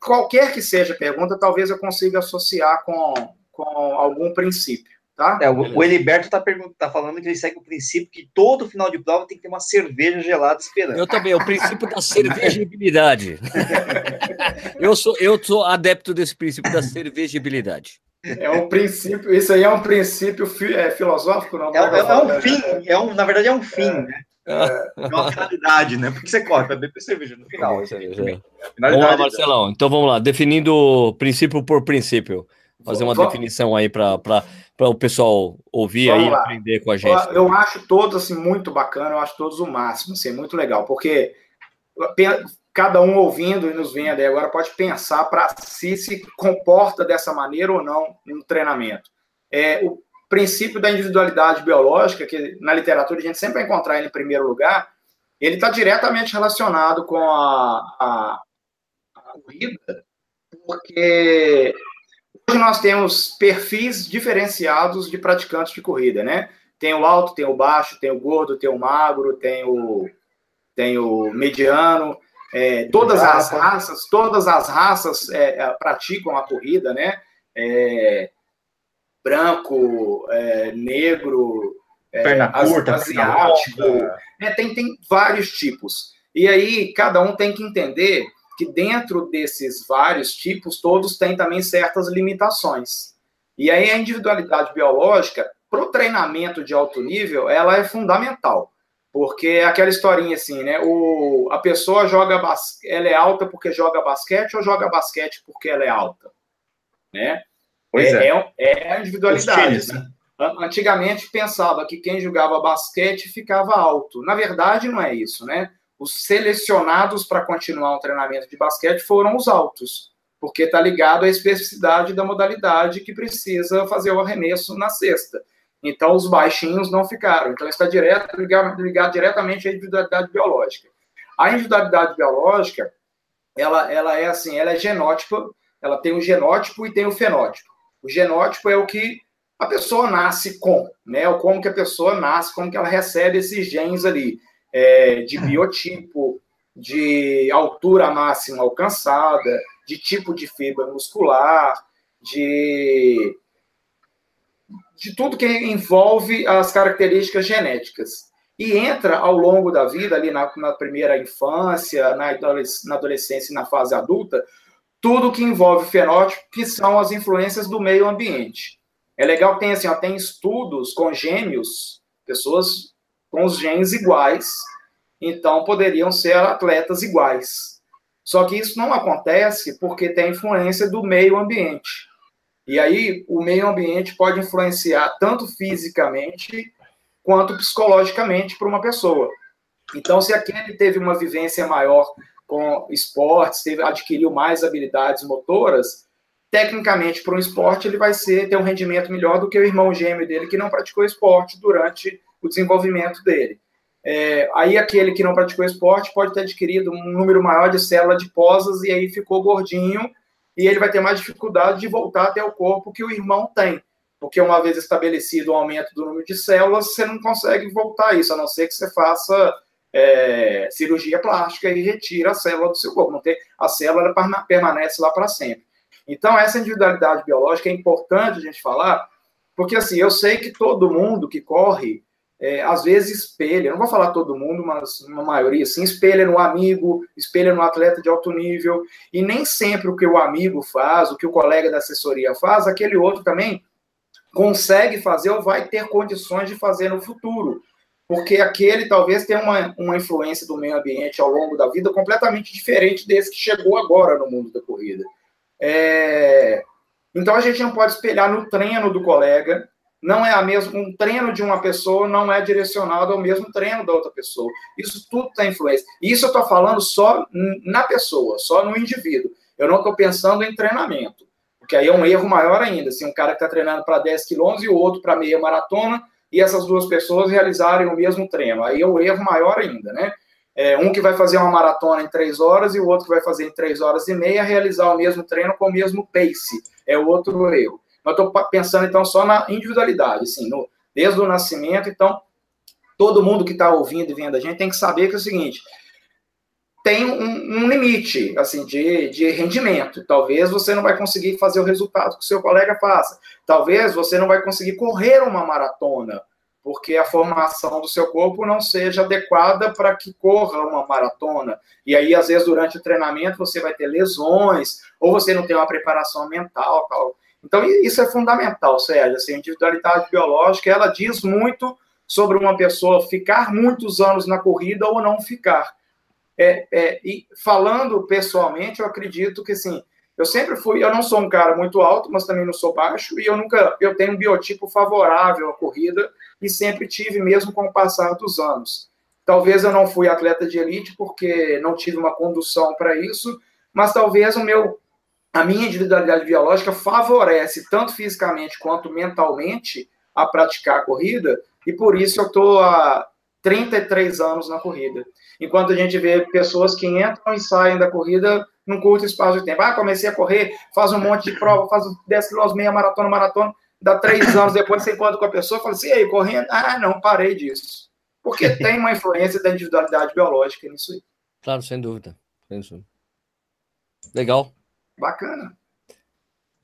qualquer que seja a pergunta, talvez eu consiga associar com, com algum princípio. Tá? É, o, o Eliberto está tá falando que ele segue o princípio que todo final de prova tem que ter uma cerveja gelada esperando. Eu também, o princípio da cervejibilidade. eu, sou, eu sou adepto desse princípio da cervejibilidade. É um princípio, isso aí é um princípio fi, é, filosófico, não? É, é, é um fim, é um, na verdade é um fim, é, né? É uma finalidade, né? Porque você corre para beber cerveja no final. É, vamos lá, Marcelão. Então vamos lá, definindo princípio por princípio. Fazer uma vamos. definição aí para o pessoal ouvir vamos aí e aprender com a gente. Eu, eu acho todos assim, muito bacana, eu acho todos o máximo, assim, muito legal, porque cada um ouvindo e nos vendo e agora pode pensar para se se comporta dessa maneira ou não no treinamento. É, o princípio da individualidade biológica, que na literatura a gente sempre vai encontrar ele em primeiro lugar, ele está diretamente relacionado com a, a, a corrida, porque hoje nós temos perfis diferenciados de praticantes de corrida, né? Tem o alto, tem o baixo, tem o gordo, tem o magro, tem o, tem o mediano, é, todas as raças, todas as raças é, é, praticam a corrida, né? É, branco, é, negro, é, perna curta, asiático, né? tem, tem vários tipos. E aí cada um tem que entender que dentro desses vários tipos, todos têm também certas limitações. E aí a individualidade biológica, para o treinamento de alto nível, ela é fundamental. Porque é aquela historinha assim, né? O, a pessoa joga basquete, ela é alta porque joga basquete ou joga basquete porque ela é alta? Né? Pois é, é. é, é a individualidade. Times, né? Antigamente pensava que quem jogava basquete ficava alto. Na verdade, não é isso, né? Os selecionados para continuar um treinamento de basquete foram os altos, porque está ligado à especificidade da modalidade que precisa fazer o arremesso na cesta. Então, os baixinhos não ficaram. Então, está direto, ligado, ligado diretamente à individualidade biológica. A individualidade biológica, ela, ela é assim, ela é genótipa, ela tem o genótipo e tem o fenótipo. O genótipo é o que a pessoa nasce com, né? O como que a pessoa nasce, como que ela recebe esses genes ali, é, de biotipo, de altura máxima alcançada, de tipo de fibra muscular, de de tudo que envolve as características genéticas. E entra ao longo da vida, ali na, na primeira infância, na, adolescência e na fase adulta, tudo que envolve fenótipo, que são as influências do meio ambiente. É legal que tem, assim, ó, tem estudos com gêmeos, pessoas com os genes iguais, então poderiam ser atletas iguais. Só que isso não acontece porque tem influência do meio ambiente. E aí o meio ambiente pode influenciar tanto fisicamente quanto psicologicamente para uma pessoa. Então, se aquele teve uma vivência maior com esportes, teve, adquiriu mais habilidades motoras, tecnicamente para um esporte ele vai ser ter um rendimento melhor do que o irmão gêmeo dele que não praticou esporte durante o desenvolvimento dele. É, aí aquele que não praticou esporte pode ter adquirido um número maior de células adiposas e aí ficou gordinho e ele vai ter mais dificuldade de voltar até o corpo que o irmão tem. Porque uma vez estabelecido o aumento do número de células, você não consegue voltar isso, a não ser que você faça é, cirurgia plástica e retira a célula do seu corpo. Não tem, a célula permanece lá para sempre. Então, essa individualidade biológica é importante a gente falar, porque assim, eu sei que todo mundo que corre é, às vezes espelha, não vou falar todo mundo, mas uma maioria, sim, espelha no amigo, espelha no atleta de alto nível, e nem sempre o que o amigo faz, o que o colega da assessoria faz, aquele outro também consegue fazer ou vai ter condições de fazer no futuro. Porque aquele talvez tenha uma, uma influência do meio ambiente ao longo da vida completamente diferente desse que chegou agora no mundo da corrida. É... Então a gente não pode espelhar no treino do colega, não é a mesma, um treino de uma pessoa não é direcionado ao mesmo treino da outra pessoa. Isso tudo tem influência. Isso eu estou falando só na pessoa, só no indivíduo. Eu não estou pensando em treinamento, porque aí é um erro maior ainda. Se um cara que está treinando para 10 quilômetros e o outro para meia maratona, e essas duas pessoas realizarem o mesmo treino. Aí é um erro maior ainda, né? É, um que vai fazer uma maratona em três horas e o outro que vai fazer em três horas e meia realizar o mesmo treino com o mesmo pace. É outro erro. Mas estou pensando, então, só na individualidade, assim, no, desde o nascimento. Então, todo mundo que está ouvindo e vendo a gente tem que saber que é o seguinte: tem um, um, limite, assim, de, de rendimento. Talvez você não vai conseguir fazer o resultado que o seu colega faça. Talvez você não vai conseguir correr uma maratona, porque a formação do seu corpo não seja adequada para que corra uma maratona. E aí, às vezes, durante o treinamento, você vai ter lesões, ou você não tem uma preparação mental, tal. Então, isso é fundamental, Sérgio. Assim, a individualidade biológica, ela diz muito sobre uma pessoa ficar muitos anos na corrida ou não ficar. É, é, e falando pessoalmente, eu acredito que, assim, eu sempre fui, eu não sou um cara muito alto, mas também não sou baixo, e eu nunca, eu tenho um biotipo favorável à corrida, e sempre tive, mesmo com o passar dos anos. Talvez eu não fui atleta de elite, porque não tive uma condução para isso, mas talvez o meu a minha individualidade biológica favorece, tanto fisicamente quanto mentalmente, a praticar a corrida, e por isso eu estou há 33 anos na corrida. Enquanto a gente vê pessoas que entram e saem da corrida num curto espaço de tempo. Ah, comecei a correr, faz um monte de prova, faz 10 km, meia maratona, maratona, dá três anos depois você encontra com a pessoa fala assim, e aí, correndo? Ah, não, parei disso. Porque tem uma influência da individualidade biológica nisso aí. Claro, sem dúvida. Legal. Bacana.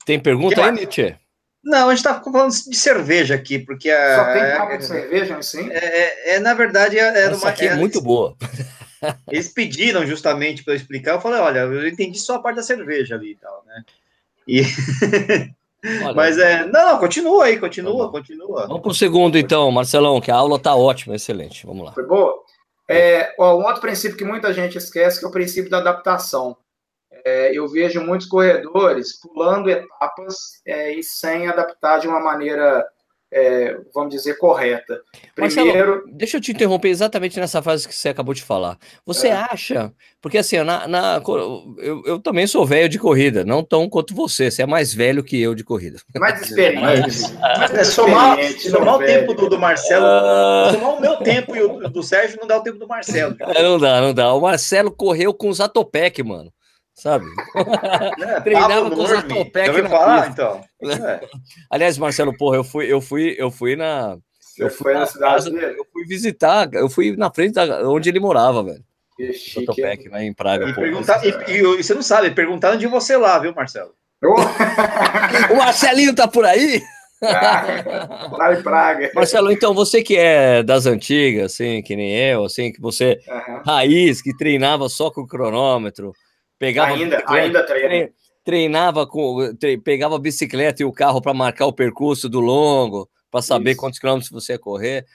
Tem pergunta aí, Nietzsche? Não, a gente está falando de cerveja aqui, porque a. Só tem papo de cerveja, assim? É, é, é, na verdade, é, Essa uma, aqui é, muito boa. Eles pediram justamente para eu explicar. Eu falei, olha, eu entendi só a parte da cerveja ali e tal, né? E. Mas é. Não, continua aí, continua, tá continua. Vamos para o segundo, então, Marcelão, que a aula está ótima, excelente. Vamos lá. Foi boa? É, ó, um outro princípio que muita gente esquece que é o princípio da adaptação é, eu vejo muitos corredores pulando etapas é, e sem adaptar de uma maneira, é, vamos dizer, correta. Primeiro. Marcelo, deixa eu te interromper exatamente nessa frase que você acabou de falar. Você é. acha. Porque assim, na, na eu, eu, também sou velho de corrida, não tão quanto você. Você é mais velho que eu de corrida. Mais experiente. mais é, somar, somar o tempo do, do Marcelo. Uh... Somar o meu tempo e o do Sérgio não dá o tempo do Marcelo. Não dá, não dá. O Marcelo correu com o Zatopek, mano sabe? É, Treinava com os Zatopek na falar, então. É. Aliás, Marcelo, porra, eu fui, eu fui, eu fui na. eu fui na cidade dele? Eu fui visitar, eu fui na frente da, onde ele morava, velho. Zatopek, lá em Praga. E, e, e, e, você não sabe, perguntaram de você lá, viu, Marcelo? o Marcelinho tá por aí? lá em Praga. Marcelo, então você que é das antigas, assim, que nem eu, assim, que você uhum. raiz, que treinava só com o cronômetro, pegava ainda, ainda treina. treinava com, tre, pegava a bicicleta e o carro para marcar o percurso do longo, para saber Isso. quantos quilômetros você ia correr.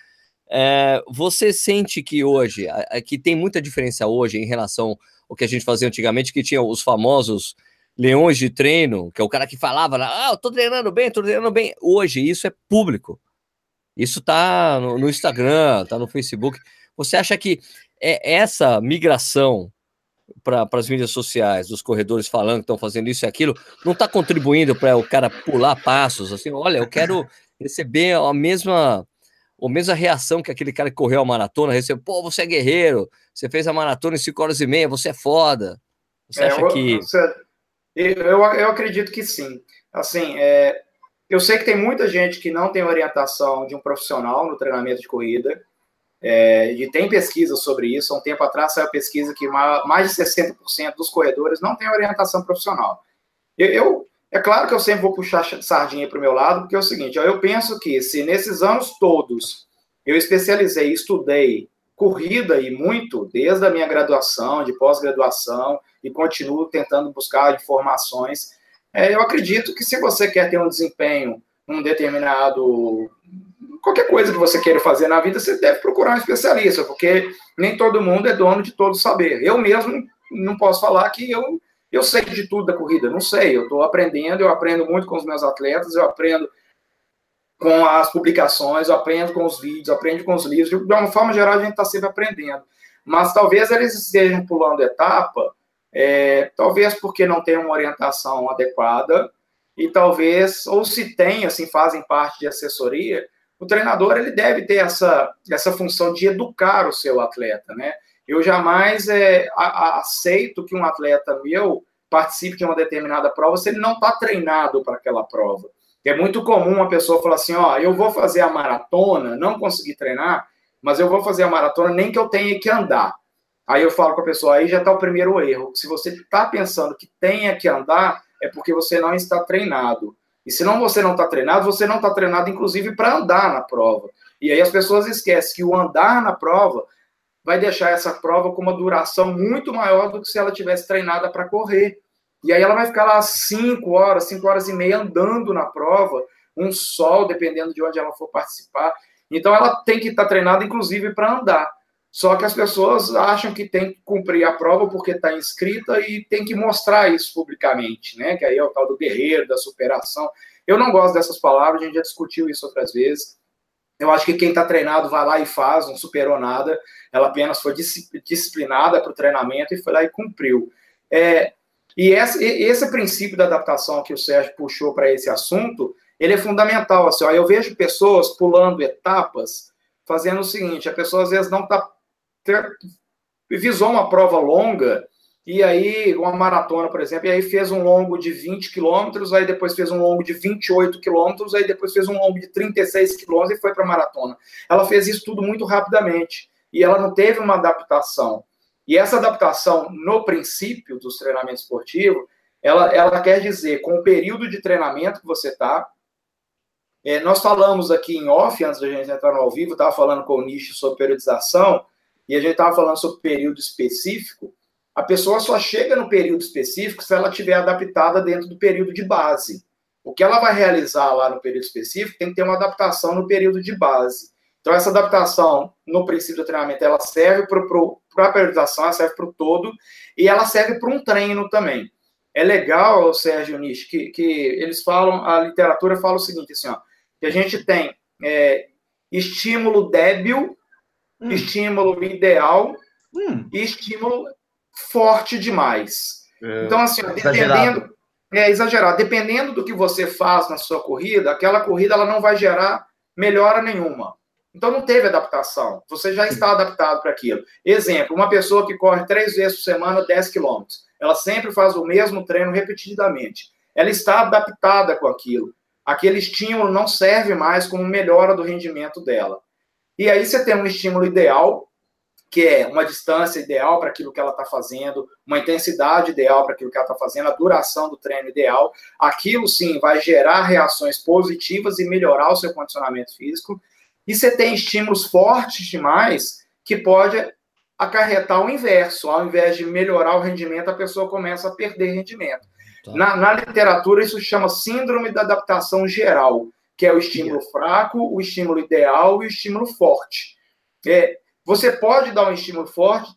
É, você sente que hoje, que tem muita diferença hoje em relação ao que a gente fazia antigamente, que tinha os famosos leões de treino, que é o cara que falava, ah, eu tô treinando bem, tô treinando bem. Hoje isso é público. Isso tá no, no Instagram, tá no Facebook. Você acha que é essa migração para as mídias sociais, dos corredores falando que estão fazendo isso e aquilo, não está contribuindo para o cara pular passos, assim, olha, eu quero receber a mesma a mesma reação que aquele cara que correu a maratona recebeu, pô, você é guerreiro, você fez a maratona em 5 horas e meia, você é foda. Você é, acha que... Você, eu, eu acredito que sim. Assim, é, eu sei que tem muita gente que não tem orientação de um profissional no treinamento de corrida, é, e tem pesquisa sobre isso. Há um tempo atrás saiu pesquisa que mais de 60% dos corredores não tem orientação profissional. Eu, eu, é claro que eu sempre vou puxar sardinha para o meu lado, porque é o seguinte: eu penso que se nesses anos todos eu especializei, estudei corrida e muito, desde a minha graduação, de pós-graduação, e continuo tentando buscar informações. É, eu acredito que se você quer ter um desempenho num determinado. Qualquer coisa que você queira fazer na vida, você deve procurar um especialista, porque nem todo mundo é dono de todo saber. Eu mesmo não posso falar que eu, eu sei de tudo da corrida, não sei. Eu estou aprendendo, eu aprendo muito com os meus atletas, eu aprendo com as publicações, eu aprendo com os vídeos, aprendo com os livros. De uma forma geral, a gente está sempre aprendendo. Mas talvez eles estejam pulando etapa é, talvez porque não tem uma orientação adequada, e talvez, ou se tem, assim, fazem parte de assessoria, o treinador ele deve ter essa, essa função de educar o seu atleta, né? Eu jamais é, a, a, aceito que um atleta meu participe de uma determinada prova se ele não está treinado para aquela prova. É muito comum uma pessoa falar assim, ó, eu vou fazer a maratona, não consegui treinar, mas eu vou fazer a maratona nem que eu tenha que andar. Aí eu falo com a pessoa, aí já está o primeiro erro. Se você está pensando que tenha que andar, é porque você não está treinado. E se não você não está treinado, você não está treinado, inclusive, para andar na prova. E aí as pessoas esquecem que o andar na prova vai deixar essa prova com uma duração muito maior do que se ela tivesse treinada para correr. E aí ela vai ficar lá 5 horas, 5 horas e meia andando na prova, um sol, dependendo de onde ela for participar. Então ela tem que estar tá treinada, inclusive, para andar. Só que as pessoas acham que tem que cumprir a prova porque está inscrita e tem que mostrar isso publicamente, né? Que aí é o tal do guerreiro, da superação. Eu não gosto dessas palavras, a gente já discutiu isso outras vezes. Eu acho que quem está treinado vai lá e faz, não superou nada. Ela apenas foi disciplinada para o treinamento e foi lá e cumpriu. É, e esse, esse princípio da adaptação que o Sérgio puxou para esse assunto, ele é fundamental. Assim, ó, eu vejo pessoas pulando etapas, fazendo o seguinte: a pessoa às vezes não está visou uma prova longa, e aí, uma maratona, por exemplo, e aí fez um longo de 20 quilômetros, aí depois fez um longo de 28 quilômetros, aí depois fez um longo de 36 quilômetros e foi para a maratona. Ela fez isso tudo muito rapidamente, e ela não teve uma adaptação. E essa adaptação, no princípio dos treinamentos esportivos, ela, ela quer dizer, com o período de treinamento que você está, é, nós falamos aqui em off, antes da gente entrar no ao vivo, estava falando com o Nicho sobre periodização, e a gente estava falando sobre período específico, a pessoa só chega no período específico se ela estiver adaptada dentro do período de base. O que ela vai realizar lá no período específico tem que ter uma adaptação no período de base. Então, essa adaptação no princípio do treinamento, ela serve para a periodização, ela serve para o todo, e ela serve para um treino também. É legal, Sérgio Nish, que, que eles falam, a literatura fala o seguinte, assim, ó, que a gente tem é, estímulo débil hum. estímulo ideal hum. e estímulo forte demais. É, então, assim, dependendo. É exagerado. Dependendo do que você faz na sua corrida, aquela corrida ela não vai gerar melhora nenhuma. Então não teve adaptação. Você já está adaptado para aquilo. Exemplo, uma pessoa que corre três vezes por semana 10 quilômetros. Ela sempre faz o mesmo treino repetidamente. Ela está adaptada com aquilo. Aquele estímulo não serve mais como melhora do rendimento dela. E aí você tem um estímulo ideal, que é uma distância ideal para aquilo que ela está fazendo, uma intensidade ideal para aquilo que ela está fazendo, a duração do treino ideal. Aquilo sim vai gerar reações positivas e melhorar o seu condicionamento físico. E você tem estímulos fortes demais que pode acarretar o inverso. Ao invés de melhorar o rendimento, a pessoa começa a perder rendimento. Tá. Na, na literatura, isso chama síndrome da adaptação geral, que é o estímulo fraco, o estímulo ideal e o estímulo forte. É, você pode dar um estímulo forte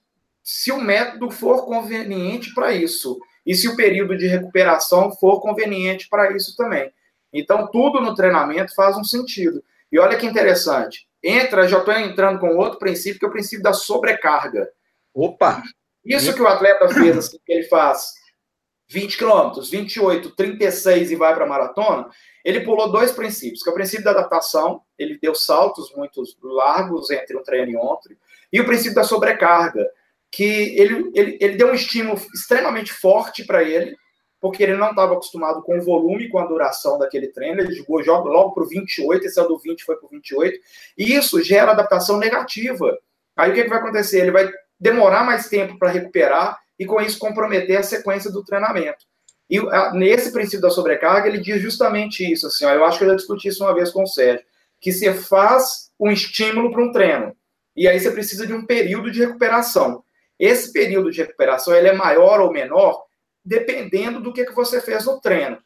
se o método for conveniente para isso. E se o período de recuperação for conveniente para isso também. Então, tudo no treinamento faz um sentido. E olha que interessante. Entra, já estou entrando com outro princípio, que é o princípio da sobrecarga. Opa! Isso que o atleta fez, assim, que ele faz 20 quilômetros, 28, 36 e vai para a maratona, ele pulou dois princípios, que é o princípio da adaptação, ele deu saltos muito largos entre um treino e outro, e o princípio da sobrecarga, que ele, ele, ele deu um estímulo extremamente forte para ele, porque ele não estava acostumado com o volume, com a duração daquele treino, ele jogou joga logo para o 28, esse é do 20, foi para o 28, e isso gera adaptação negativa. Aí o que, que vai acontecer? Ele vai demorar mais tempo para recuperar e com isso comprometer a sequência do treinamento. E a, nesse princípio da sobrecarga, ele diz justamente isso. Assim, ó, eu acho que eu já discuti isso uma vez com o Sérgio, que você faz um estímulo para um treino, e aí você precisa de um período de recuperação. Esse período de recuperação ele é maior ou menor, dependendo do que, que você fez no treino.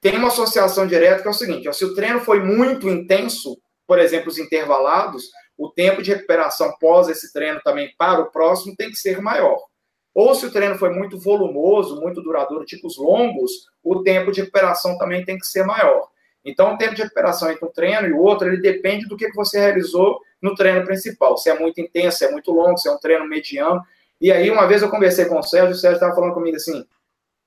Tem uma associação direta que é o seguinte: ó, se o treino foi muito intenso, por exemplo, os intervalados, o tempo de recuperação pós esse treino também para o próximo tem que ser maior. Ou se o treino foi muito volumoso, muito duradouro, tipo os longos, o tempo de recuperação também tem que ser maior. Então, o tempo de recuperação entre um treino e o outro, ele depende do que você realizou no treino principal. Se é muito intenso, se é muito longo, se é um treino mediano. E aí, uma vez eu conversei com o Sérgio, o Sérgio estava falando comigo assim,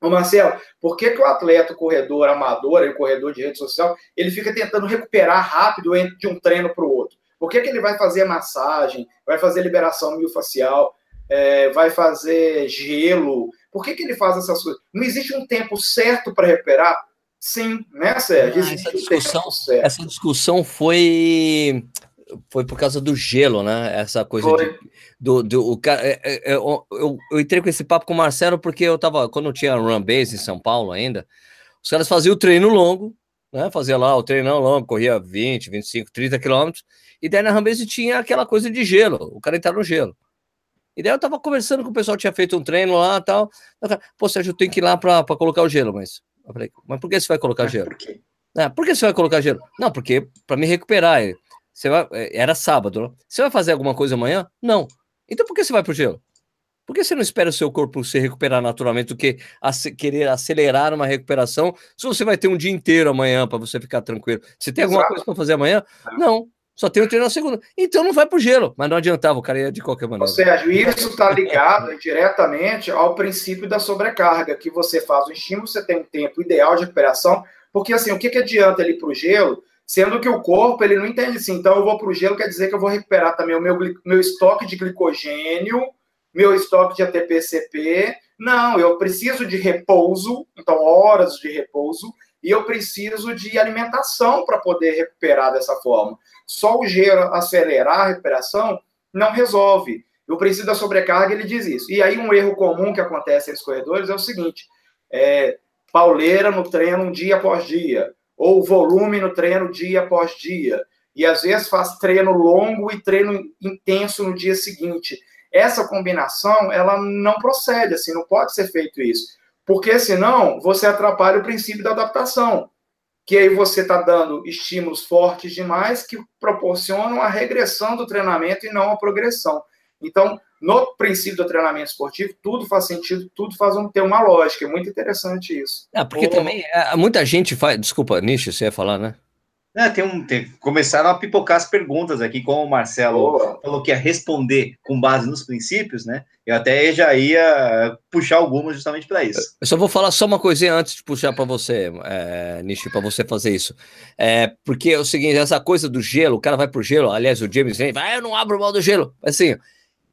Ô Marcelo, por que, que o atleta, o corredor amador, o corredor de rede social, ele fica tentando recuperar rápido de um treino para o outro? Por que, que ele vai fazer massagem, vai fazer liberação miofascial, é, vai fazer gelo. Por que, que ele faz essas coisas? Não existe um tempo certo para recuperar? Sim, né, Sérgio? Ah, essa, discussão, essa discussão foi foi por causa do gelo, né? Essa coisa de, do, do o, é, é, é, eu, eu, eu, entrei com esse papo com o Marcelo porque eu tava, quando eu tinha Run Base em São Paulo ainda, os caras faziam o treino longo, né? Fazia lá o treinão longo, corria 20, 25, 30 quilômetros, e daí na Run Base tinha aquela coisa de gelo, o cara entrar no gelo. E daí eu tava conversando com o pessoal, tinha feito um treino lá e tal. Pô, Sérgio, eu tenho que ir lá para colocar o gelo, mas. Eu falei, mas por que você vai colocar gelo? Por quê? É, por que você vai colocar gelo? Não, porque para me recuperar. Você vai, é, era sábado, né? Você vai fazer alguma coisa amanhã? Não. Então por que você vai pro gelo? Por que você não espera o seu corpo se recuperar naturalmente do que querer acelerar uma recuperação se você vai ter um dia inteiro amanhã para você ficar tranquilo? Você tem alguma Exato. coisa para fazer amanhã? Não. Só tem o treino na segunda. Então não vai pro gelo, mas não adiantava, o cara ia de qualquer maneira. Ou Sérgio, isso está ligado diretamente ao princípio da sobrecarga, que você faz o estímulo, você tem um tempo ideal de recuperação, porque assim, o que, que adianta ele ir pro gelo, sendo que o corpo ele não entende assim, então eu vou pro gelo, quer dizer que eu vou recuperar também o meu, meu estoque de glicogênio, meu estoque de ATP-CP. Não, eu preciso de repouso, então horas de repouso, e eu preciso de alimentação para poder recuperar dessa forma. Só o gelo acelerar a recuperação não resolve. O princípio da sobrecarga ele diz isso. E aí um erro comum que acontece nos corredores é o seguinte: é, pauleira no treino um dia após dia, ou volume no treino dia após dia. E às vezes faz treino longo e treino intenso no dia seguinte. Essa combinação, ela não procede, assim, não pode ser feito isso. Porque senão você atrapalha o princípio da adaptação, que aí você está dando estímulos fortes demais que proporcionam a regressão do treinamento e não a progressão. Então, no princípio do treinamento esportivo, tudo faz sentido, tudo faz um, ter uma lógica. É muito interessante isso. É, porque Ou... também muita gente faz. Desculpa, Nish, você ia falar, né? É, tem um, tem, começaram a pipocar as perguntas aqui, como o Marcelo Boa. falou que ia responder com base nos princípios, né? Eu até já ia puxar algumas justamente para isso. Eu só vou falar só uma coisinha antes de puxar para você, é, Nishi, para você fazer isso. É, porque é o seguinte, essa coisa do gelo, o cara vai pro gelo, aliás, o James vem, vai, ah, eu não abro mão do gelo. Assim,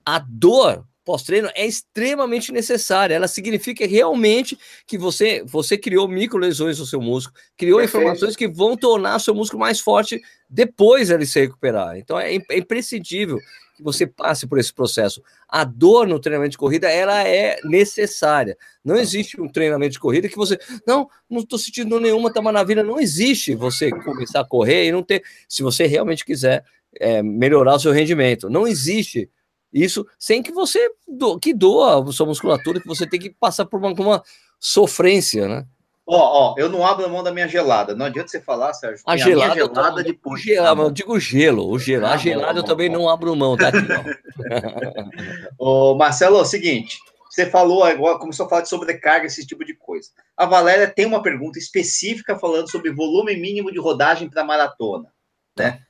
a dor pós-treino é extremamente necessária. Ela significa realmente que você você criou micro lesões no seu músculo, criou Perfeito. informações que vão tornar seu músculo mais forte depois ele se recuperar. Então é, é imprescindível que você passe por esse processo. A dor no treinamento de corrida, ela é necessária. Não existe um treinamento de corrida que você, não, não estou sentindo nenhuma, tá maravilha. Não existe você começar a correr e não ter, se você realmente quiser é, melhorar o seu rendimento. Não existe isso sem que você do, que doa a sua musculatura, que você tem que passar por uma, uma sofrência, né? Ó, ó, eu não abro a mão da minha gelada. Não adianta você falar, Sérgio. A gelada, a gelada de puxa. Gelada, eu digo gelo, o gelo. Ah, a gelada eu também não abro mão, tá aqui. Ô, Marcelo, é o seguinte, você falou agora, começou a falar de sobrecarga, esse tipo de coisa. A Valéria tem uma pergunta específica falando sobre volume mínimo de rodagem para maratona, né?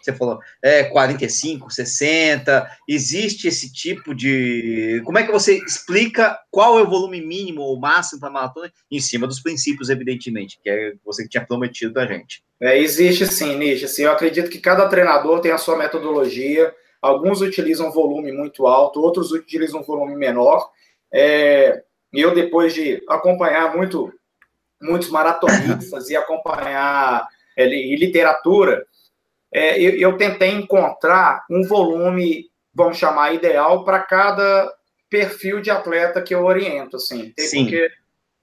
Você falou, é 45, 60, existe esse tipo de. Como é que você explica qual é o volume mínimo ou máximo para maratona? Em cima dos princípios, evidentemente, que é você que tinha prometido para gente. É, existe sim, Nish. Assim, eu acredito que cada treinador tem a sua metodologia. Alguns utilizam volume muito alto, outros utilizam volume menor. É, eu, depois de acompanhar muito, muitos maratonistas e acompanhar é, literatura, é, eu, eu, tentei encontrar um volume, vamos chamar, ideal para cada perfil de atleta que eu oriento, assim. Sim. Porque,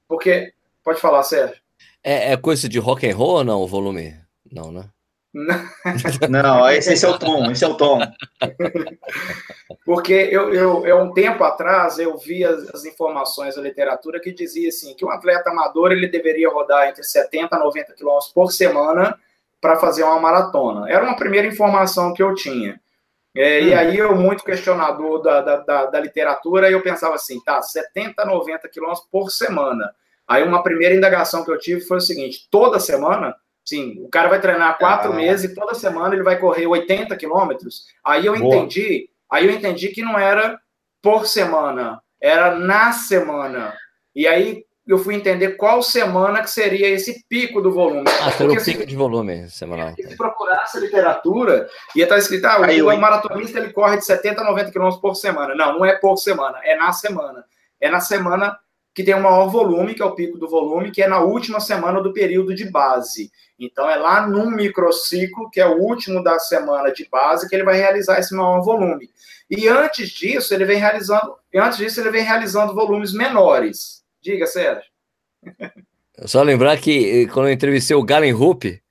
porque pode falar, Sérgio. É, é, coisa de rock and roll ou não, o volume? Não, né? não, esse, esse, é o tom, esse é o tom. Porque eu, eu, eu um tempo atrás eu vi as, as, informações da literatura que dizia assim que um atleta amador ele deveria rodar entre 70 a 90 quilômetros por semana para fazer uma maratona. Era uma primeira informação que eu tinha. É, hum. E aí eu, muito questionador da, da, da, da, literatura, eu pensava assim, tá, 70, 90 quilômetros por semana. Aí uma primeira indagação que eu tive foi o seguinte, toda semana, sim, o cara vai treinar quatro ah. meses e toda semana ele vai correr 80 quilômetros. Aí eu Boa. entendi, aí eu entendi que não era por semana, era na semana. E aí eu fui entender qual semana que seria esse pico do volume. Ah, seria o pico de volume semanal. Se procurasse a literatura, ia estar escrito, ah, o, Aí, o maratonista ele corre de 70 a 90 quilômetros por semana. Não, não é por semana, é na semana. É na semana que tem o maior volume, que é o pico do volume, que é na última semana do período de base. Então, é lá num microciclo, que é o último da semana de base, que ele vai realizar esse maior volume. E antes disso, ele vem realizando, antes disso, ele vem realizando volumes menores. Diga, Sérgio. Só lembrar que eh, quando eu entrevistei o Galen Hope,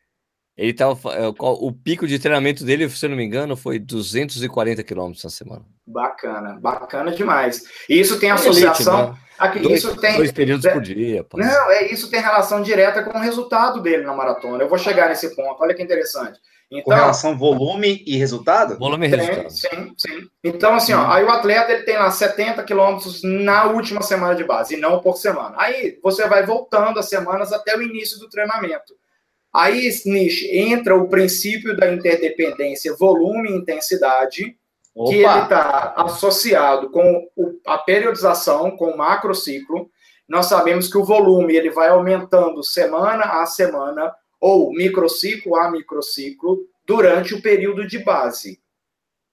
ele tava, eh, o pico de treinamento dele, se eu não me engano, foi 240 quilômetros na semana. Bacana, bacana demais. E isso tem associação. Elite, né? aqui, dois, isso tem, dois períodos é, por dia. Pô. Não, é isso tem relação direta com o resultado dele na maratona. Eu vou chegar nesse ponto. Olha que interessante. Então, com relação volume e resultado? Volume e resultado. Sim, sim. Então, assim, ó, aí o atleta ele tem lá 70 quilômetros na última semana de base, e não por semana. Aí você vai voltando as semanas até o início do treinamento. Aí, Nish, entra o princípio da interdependência volume e intensidade, Opa. que ele está associado com a periodização, com o macrociclo. Nós sabemos que o volume ele vai aumentando semana a semana, ou microciclo a microciclo durante o período de base.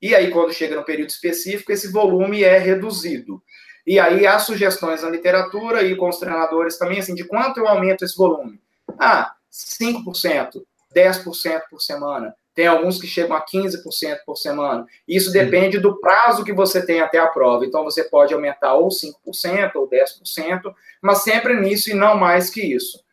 E aí, quando chega no período específico, esse volume é reduzido. E aí há sugestões na literatura e com os treinadores também, assim, de quanto eu aumento esse volume. Ah, 5%, 10% por semana. Tem alguns que chegam a 15% por semana. Isso depende do prazo que você tem até a prova. Então, você pode aumentar ou 5% ou 10%, mas sempre nisso e não mais que isso.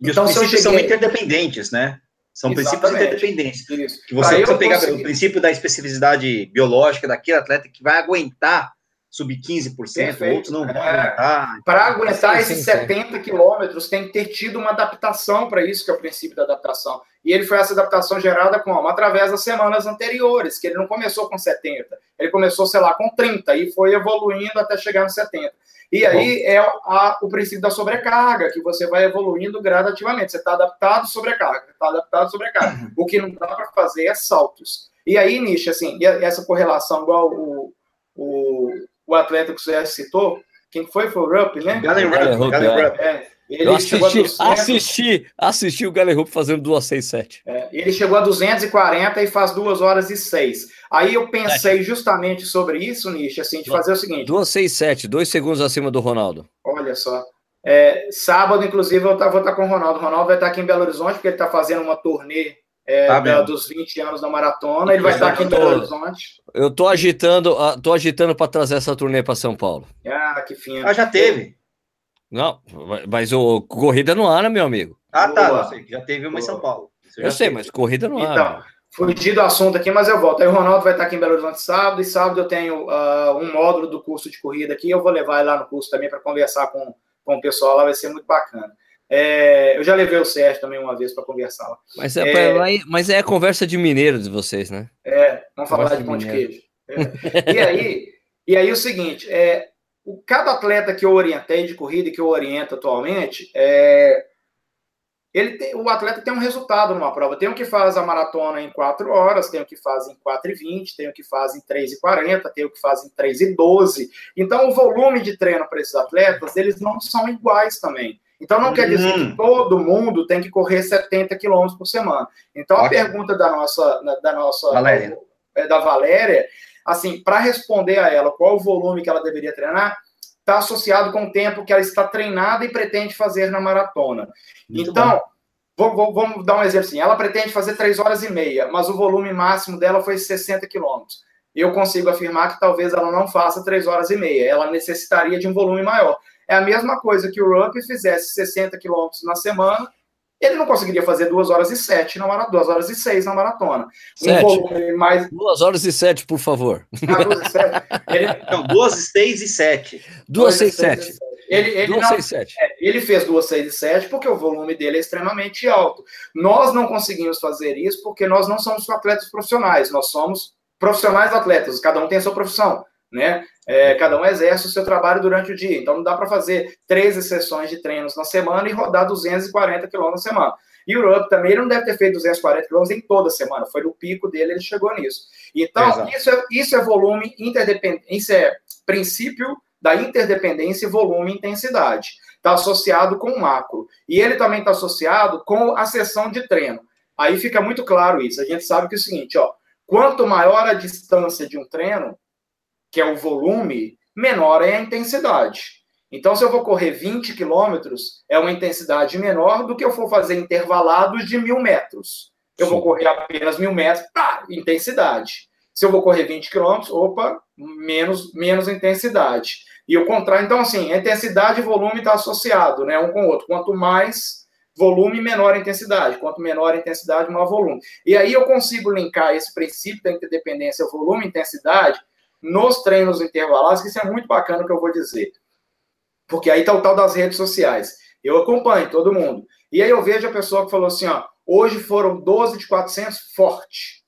E então, os princípios cheguei... são interdependentes, né? São Exatamente. princípios interdependentes. Isso. Que você precisa pegar consegui... o princípio da especificidade biológica daquele atleta que vai aguentar subir 15%, Perfeito. outros não vão é. aguentar. Para aguentar esses 70 quilômetros, tem que ter tido uma adaptação para isso, que é o princípio da adaptação. E ele foi essa adaptação gerada como? Através das semanas anteriores, que ele não começou com 70, ele começou, sei lá, com 30 e foi evoluindo até chegar no 70. E aí é a, o princípio da sobrecarga, que você vai evoluindo gradativamente. Você está adaptado sobrecarga, está adaptado sobrecarga. Uhum. O que não dá para fazer é saltos. E aí, Nish, assim, essa correlação, igual o, o, o atleta que você citou, quem foi? Foi o Rupp, né? Galen Rupp. Galen Rupp. É. Ele eu assisti, assisti, assisti o Galen Rupp fazendo 2 6 7. É, ele chegou a 240 e faz 2 horas e 6. Aí eu pensei justamente sobre isso, Nish, assim, de fazer o seguinte. 2 6 7, 2 segundos acima do Ronaldo. Olha só. É, sábado, inclusive, eu vou estar com o Ronaldo. O Ronaldo vai estar aqui em Belo Horizonte, porque ele está fazendo uma turnê é, tá da, dos 20 anos da maratona. Ele vai estar aqui em Belo Horizonte. Eu tô agitando, ah, tô agitando para trazer essa turnê para São Paulo. Ah, que fino. Ah, já teve. Não, mas o corrida no ar, meu amigo? Ah, tá. Sei, já teve uma Boa. em São Paulo. Eu sei, mas corrida no ar. Então, fugi do assunto aqui, mas eu volto. Aí o Ronaldo vai estar aqui em Belo Horizonte sábado, e sábado eu tenho uh, um módulo do curso de corrida aqui. Eu vou levar ele lá no curso também para conversar com, com o pessoal lá, vai ser muito bacana. É, eu já levei o Sérgio também uma vez para conversar lá. Mas é, é, mas é a conversa de mineiro de vocês, né? É, vamos falar de, de pão de queijo. É. E aí, e aí o seguinte, é, o, cada atleta que eu orientei de corrida e que eu oriento atualmente, é, ele tem, o atleta tem um resultado numa prova. Tem o que faz a maratona em 4 horas, tem o que faz em 4 e 20, tem o que faz em 3 e 40, tem o que faz em 3 e 12. Então, o volume de treino para esses atletas, eles não são iguais também. Então não quer dizer que hum. todo mundo tem que correr 70 quilômetros por semana. Então a pergunta da nossa, da nossa Valéria. É, da Valéria, assim, para responder a ela qual o volume que ela deveria treinar, está associado com o tempo que ela está treinada e pretende fazer na maratona. Muito então, vamos, vamos dar um exemplo assim. Ela pretende fazer 3 horas e meia, mas o volume máximo dela foi 60 quilômetros. Eu consigo afirmar que talvez ela não faça 3 horas e meia. Ela necessitaria de um volume maior. É a mesma coisa que o Rupp fizesse 60 quilômetros na semana, ele não conseguiria fazer 2 horas e 7 na maratona, 2 horas e 6 na maratona. Um volume mais. 2 horas e 7, por favor. Ah, 2 e 7. Ele... Não, 2, 6 e 7. 2, 6 e 7. Ele, ele, 2, não, 6, 7. É, ele fez 2, 6 e 7 porque o volume dele é extremamente alto. Nós não conseguimos fazer isso porque nós não somos atletas profissionais, nós somos profissionais atletas, cada um tem a sua profissão né? É, cada um exerce o seu trabalho durante o dia. Então não dá para fazer 13 sessões de treinos na semana e rodar 240 quilômetros na semana. E o Rupp também ele não deve ter feito 240 quilômetros em toda semana. Foi no pico dele, ele chegou nisso. Então, isso é, isso é volume interdependente, isso é princípio da interdependência volume e intensidade. Está associado com o macro. E ele também está associado com a sessão de treino. Aí fica muito claro isso. A gente sabe que é o seguinte, ó, quanto maior a distância de um treino, que é o volume, menor é a intensidade. Então, se eu vou correr 20 quilômetros, é uma intensidade menor do que eu for fazer intervalados de mil metros. Eu Sim. vou correr apenas mil metros, tá, intensidade. Se eu vou correr 20 quilômetros, opa, menos, menos intensidade. E o contrário, então, assim, intensidade e volume está associado, né, um com o outro. Quanto mais volume, menor a intensidade. Quanto menor a intensidade, maior volume. E aí eu consigo linkar esse princípio da interdependência volume e intensidade nos treinos intervalados, que isso é muito bacana que eu vou dizer. Porque aí está o tal das redes sociais. Eu acompanho todo mundo. E aí eu vejo a pessoa que falou assim, ó, hoje foram 12 de 400 forte.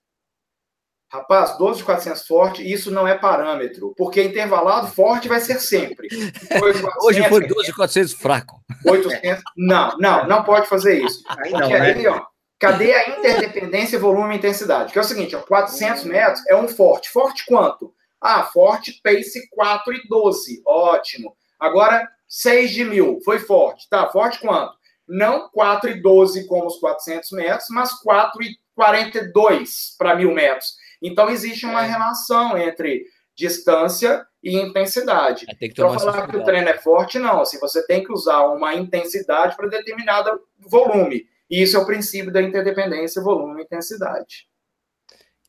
Rapaz, 12 de 400 forte, isso não é parâmetro, porque intervalado forte vai ser sempre. 400, hoje foi 12 de 400 fraco. 800, não, não, não pode fazer isso. Aí porque não, né? aí, ó, cadê a interdependência volume e intensidade? Que é o seguinte, ó, 400 metros é um forte. Forte quanto? Ah, forte, pace 4 e 12. Ótimo. Agora, 6 de mil. Foi forte. Tá, forte quanto? Não 4 e 12 como os 400 metros, mas 4 e 42 para mil metros. Então, existe uma é. relação entre distância e intensidade. Para falar que o treino é forte, não. Assim, você tem que usar uma intensidade para determinado volume. E isso é o princípio da interdependência volume e intensidade.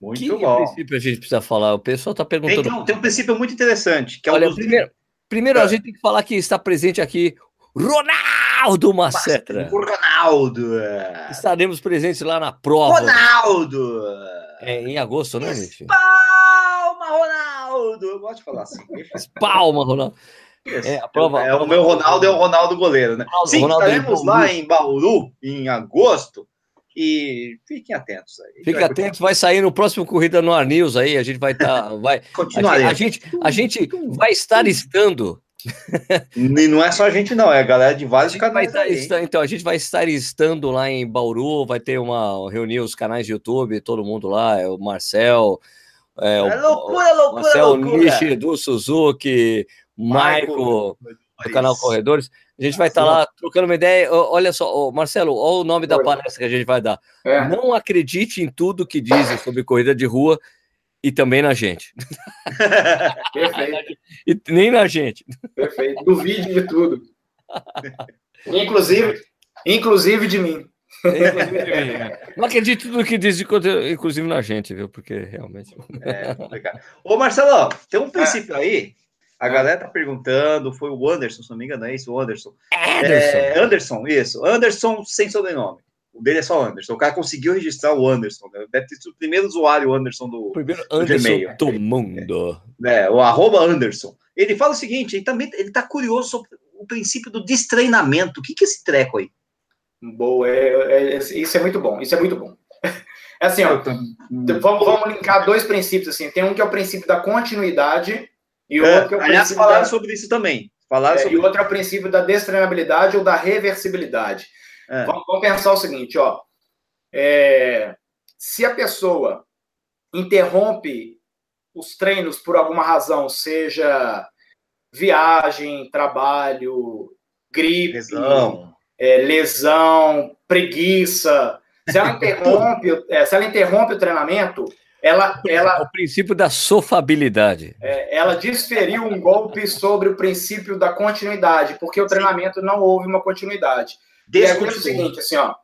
Muito que bom. princípio a gente precisa falar? O pessoal está perguntando. Tem, tem, um princípio muito interessante. Que é Olha, dos... primeiro, primeiro a é. gente tem que falar que está presente aqui Ronaldo Macetra. Ronaldo. Estaremos presentes lá na prova. Ronaldo. É em agosto, né, gente? Palma, Ronaldo. Eu gosto de falar assim. Palma, Ronaldo. É, a prova, é, a prova, o meu Ronaldo é o Ronaldo goleiro, né? Ronaldo, Sim, Ronaldo estaremos lá em Bauru em agosto e fiquem atentos aí. Fiquem atentos, vai sair no próximo Corrida no Ar News aí, a gente vai estar. Tá, vai, a, gente, a gente vai estar estando. E não é só a gente, não, é a galera de vários canais. Estar, então, a gente vai estar estando lá em Bauru, vai ter uma reunir os canais de YouTube, todo mundo lá, é o Marcel. É, é loucura, loucura, Marcel loucura. Nishi, do Suzuki, Maico, do canal Corredores. A gente vai estar tá lá trocando uma ideia. Olha só, Marcelo, olha o nome da palestra que a gente vai dar. É. Não acredite em tudo que dizem sobre corrida de rua e também na gente. Perfeito. e nem na gente. Perfeito. Duvide de tudo. Inclusive, inclusive de mim. É. Não acredito tudo que diz, inclusive na gente, viu? Porque realmente. É complicado. Ô, Marcelo, tem um princípio aí. A galera tá perguntando, foi o Anderson, se não me engano, é isso, o Anderson. Anderson. É, Anderson, isso. Anderson sem sobrenome. O dele é só Anderson. O cara conseguiu registrar o Anderson. Né? Deve ter sido o primeiro usuário Anderson do, primeiro Anderson do do mundo. É, o arroba Anderson. Ele fala o seguinte, ele também ele tá curioso sobre o princípio do destreinamento. O que, que é esse treco aí? Boa, é, é, é, isso é muito bom, isso é muito bom. É assim, ó, vamos, vamos linkar dois princípios assim. Tem um que é o princípio da continuidade e é, outro é aliás, falaram da... sobre isso também. Falaram é, sobre... E outro é o princípio da destreinabilidade ou da reversibilidade. É. Vamos, vamos, pensar o seguinte, ó. É, se a pessoa interrompe os treinos por alguma razão, seja viagem, trabalho, gripe, lesão, é, lesão preguiça, se ela interrompe, é, se ela interrompe o treinamento, ela, ela é o princípio da sofabilidade. É, ela desferiu um golpe sobre o princípio da continuidade, porque o treinamento não houve uma continuidade. E é o seguinte, assim, ó,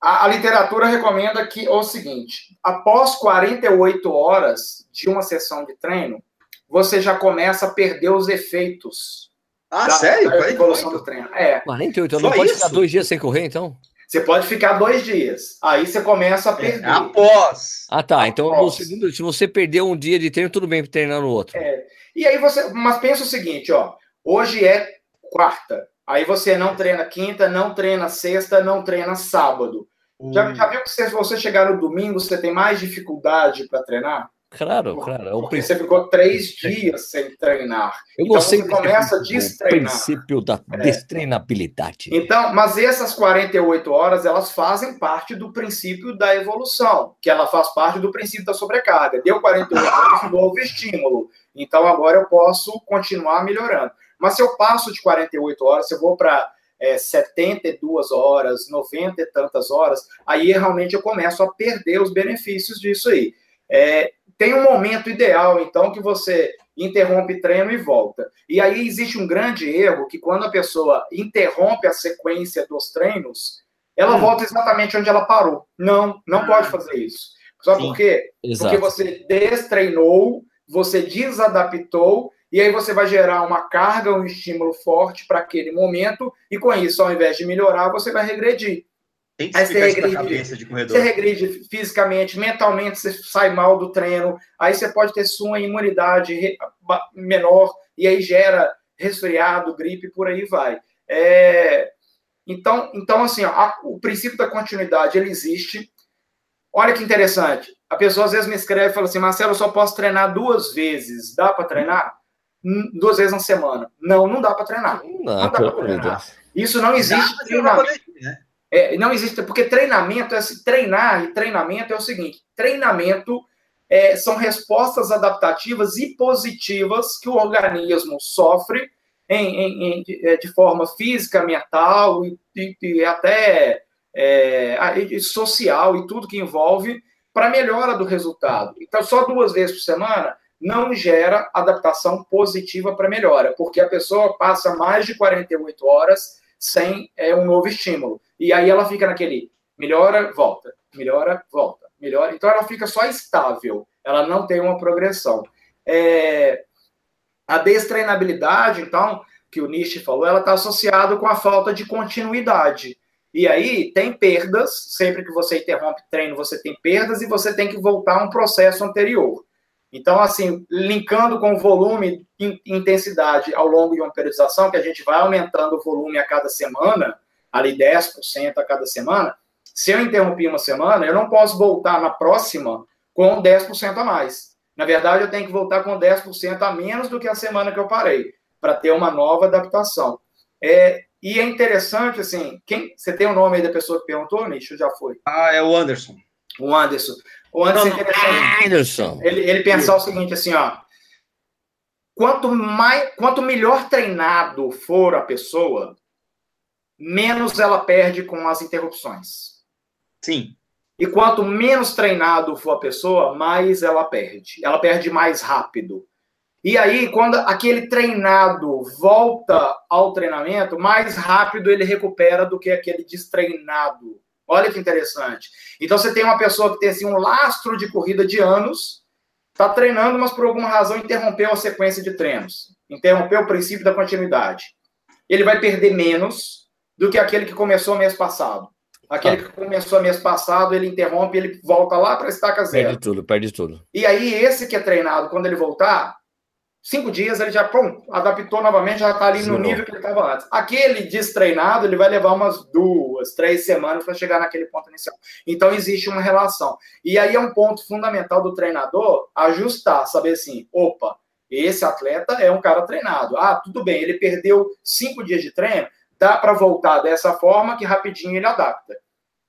a, a, literatura recomenda que o seguinte: após 48 horas de uma sessão de treino, você já começa a perder os efeitos. Ah, da, sério? Da evolução do treino. É. 48 horas, não pode isso? ficar dois dias sem correr, então? Você pode ficar dois dias. Aí você começa a é, perder. É, após. Ah, tá. Então, após. Segundo, se você perder um dia de treino, tudo bem treinar no outro. É. E aí você. Mas pensa o seguinte, ó. Hoje é quarta. Aí você não treina quinta, não treina sexta, não treina sábado. Hum. Já, já viu que se você chegar no domingo, você tem mais dificuldade para treinar? Claro, claro. É um Porque você ficou três dias sem treinar. Eu então você começa a destreinar. O princípio da é. destreinabilidade. Então, mas essas 48 horas, elas fazem parte do princípio da evolução, que ela faz parte do princípio da sobrecarga. Deu 48 horas, novo estímulo. Então, agora eu posso continuar melhorando. Mas se eu passo de 48 horas, se eu vou para é, 72 horas, 90 e tantas horas, aí realmente eu começo a perder os benefícios disso aí. É, tem um momento ideal, então, que você interrompe treino e volta. E aí existe um grande erro que quando a pessoa interrompe a sequência dos treinos, ela hum. volta exatamente onde ela parou. Não, não ah. pode fazer isso. Sabe Sim, por quê? Exato. Porque você destreinou, você desadaptou, e aí você vai gerar uma carga, um estímulo forte para aquele momento, e com isso, ao invés de melhorar, você vai regredir. Tem que aí você regride, de corredor. Você regride fisicamente, mentalmente, você sai mal do treino, aí você pode ter sua imunidade menor, e aí gera resfriado, gripe, por aí vai. É... Então, então, assim, ó, a, o princípio da continuidade, ele existe. Olha que interessante. A pessoa às vezes me escreve e fala assim, Marcelo, eu só posso treinar duas vezes. Dá para treinar? Hum, duas vezes na semana. Não, não dá para treinar. Não, não dá para treinar. Isso não existe treinamento. Né? É, não existe, porque treinamento é treinar e treinamento é o seguinte: treinamento é, são respostas adaptativas e positivas que o organismo sofre em, em, em, é, de forma física, mental e, e, e até é, social e tudo que envolve para melhora do resultado. Então, só duas vezes por semana não gera adaptação positiva para melhora, porque a pessoa passa mais de 48 horas sem é, um novo estímulo. E aí ela fica naquele melhora, volta, melhora, volta, melhora. Então ela fica só estável, ela não tem uma progressão. É... A destreinabilidade, então, que o Nishi falou, ela está associada com a falta de continuidade. E aí tem perdas, sempre que você interrompe treino, você tem perdas e você tem que voltar a um processo anterior. Então, assim, linkando com o volume e intensidade ao longo de uma periodização, que a gente vai aumentando o volume a cada semana, ali 10% a cada semana, se eu interrompi uma semana, eu não posso voltar na próxima com 10% a mais. Na verdade, eu tenho que voltar com 10% a menos do que a semana que eu parei, para ter uma nova adaptação. É, e é interessante, assim, quem, você tem o nome aí da pessoa que perguntou, Nicho? Já foi. Ah, é o Anderson. O Anderson. O Anderson, não, é Anderson. Ele, ele pensar o seguinte, assim, ó. Quanto, mais, quanto melhor treinado for a pessoa, menos ela perde com as interrupções. Sim. E quanto menos treinado for a pessoa, mais ela perde. Ela perde mais rápido. E aí, quando aquele treinado volta ao treinamento, mais rápido ele recupera do que aquele destreinado. Olha que interessante. Então você tem uma pessoa que tem assim, um lastro de corrida de anos, está treinando, mas por alguma razão interrompeu a sequência de treinos, interrompeu o princípio da continuidade. Ele vai perder menos do que aquele que começou mês passado. Aquele ah. que começou mês passado, ele interrompe, ele volta lá para estaca zero. Perde tudo, perde tudo. E aí, esse que é treinado, quando ele voltar, cinco dias ele já pum, adaptou novamente, já está ali Sim, no nível que ele estava antes. Aquele destreinado, ele vai levar umas duas, três semanas para chegar naquele ponto inicial. Então existe uma relação. E aí é um ponto fundamental do treinador ajustar, saber assim, opa, esse atleta é um cara treinado. Ah, tudo bem, ele perdeu cinco dias de treino, dá para voltar dessa forma que rapidinho ele adapta.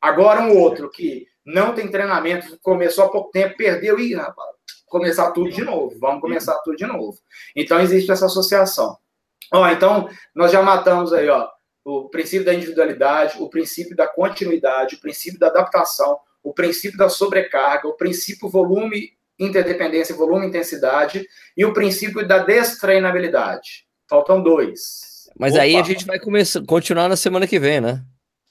Agora um outro que não tem treinamento, começou há pouco tempo, perdeu e rapaz, começar tudo de novo. Vamos começar tudo de novo. Então, existe essa associação. Ó, então, nós já matamos aí, ó, o princípio da individualidade, o princípio da continuidade, o princípio da adaptação, o princípio da sobrecarga, o princípio volume, interdependência, volume, intensidade e o princípio da destreinabilidade. Faltam dois. Mas Opa. aí a gente vai começar, continuar na semana que vem, né?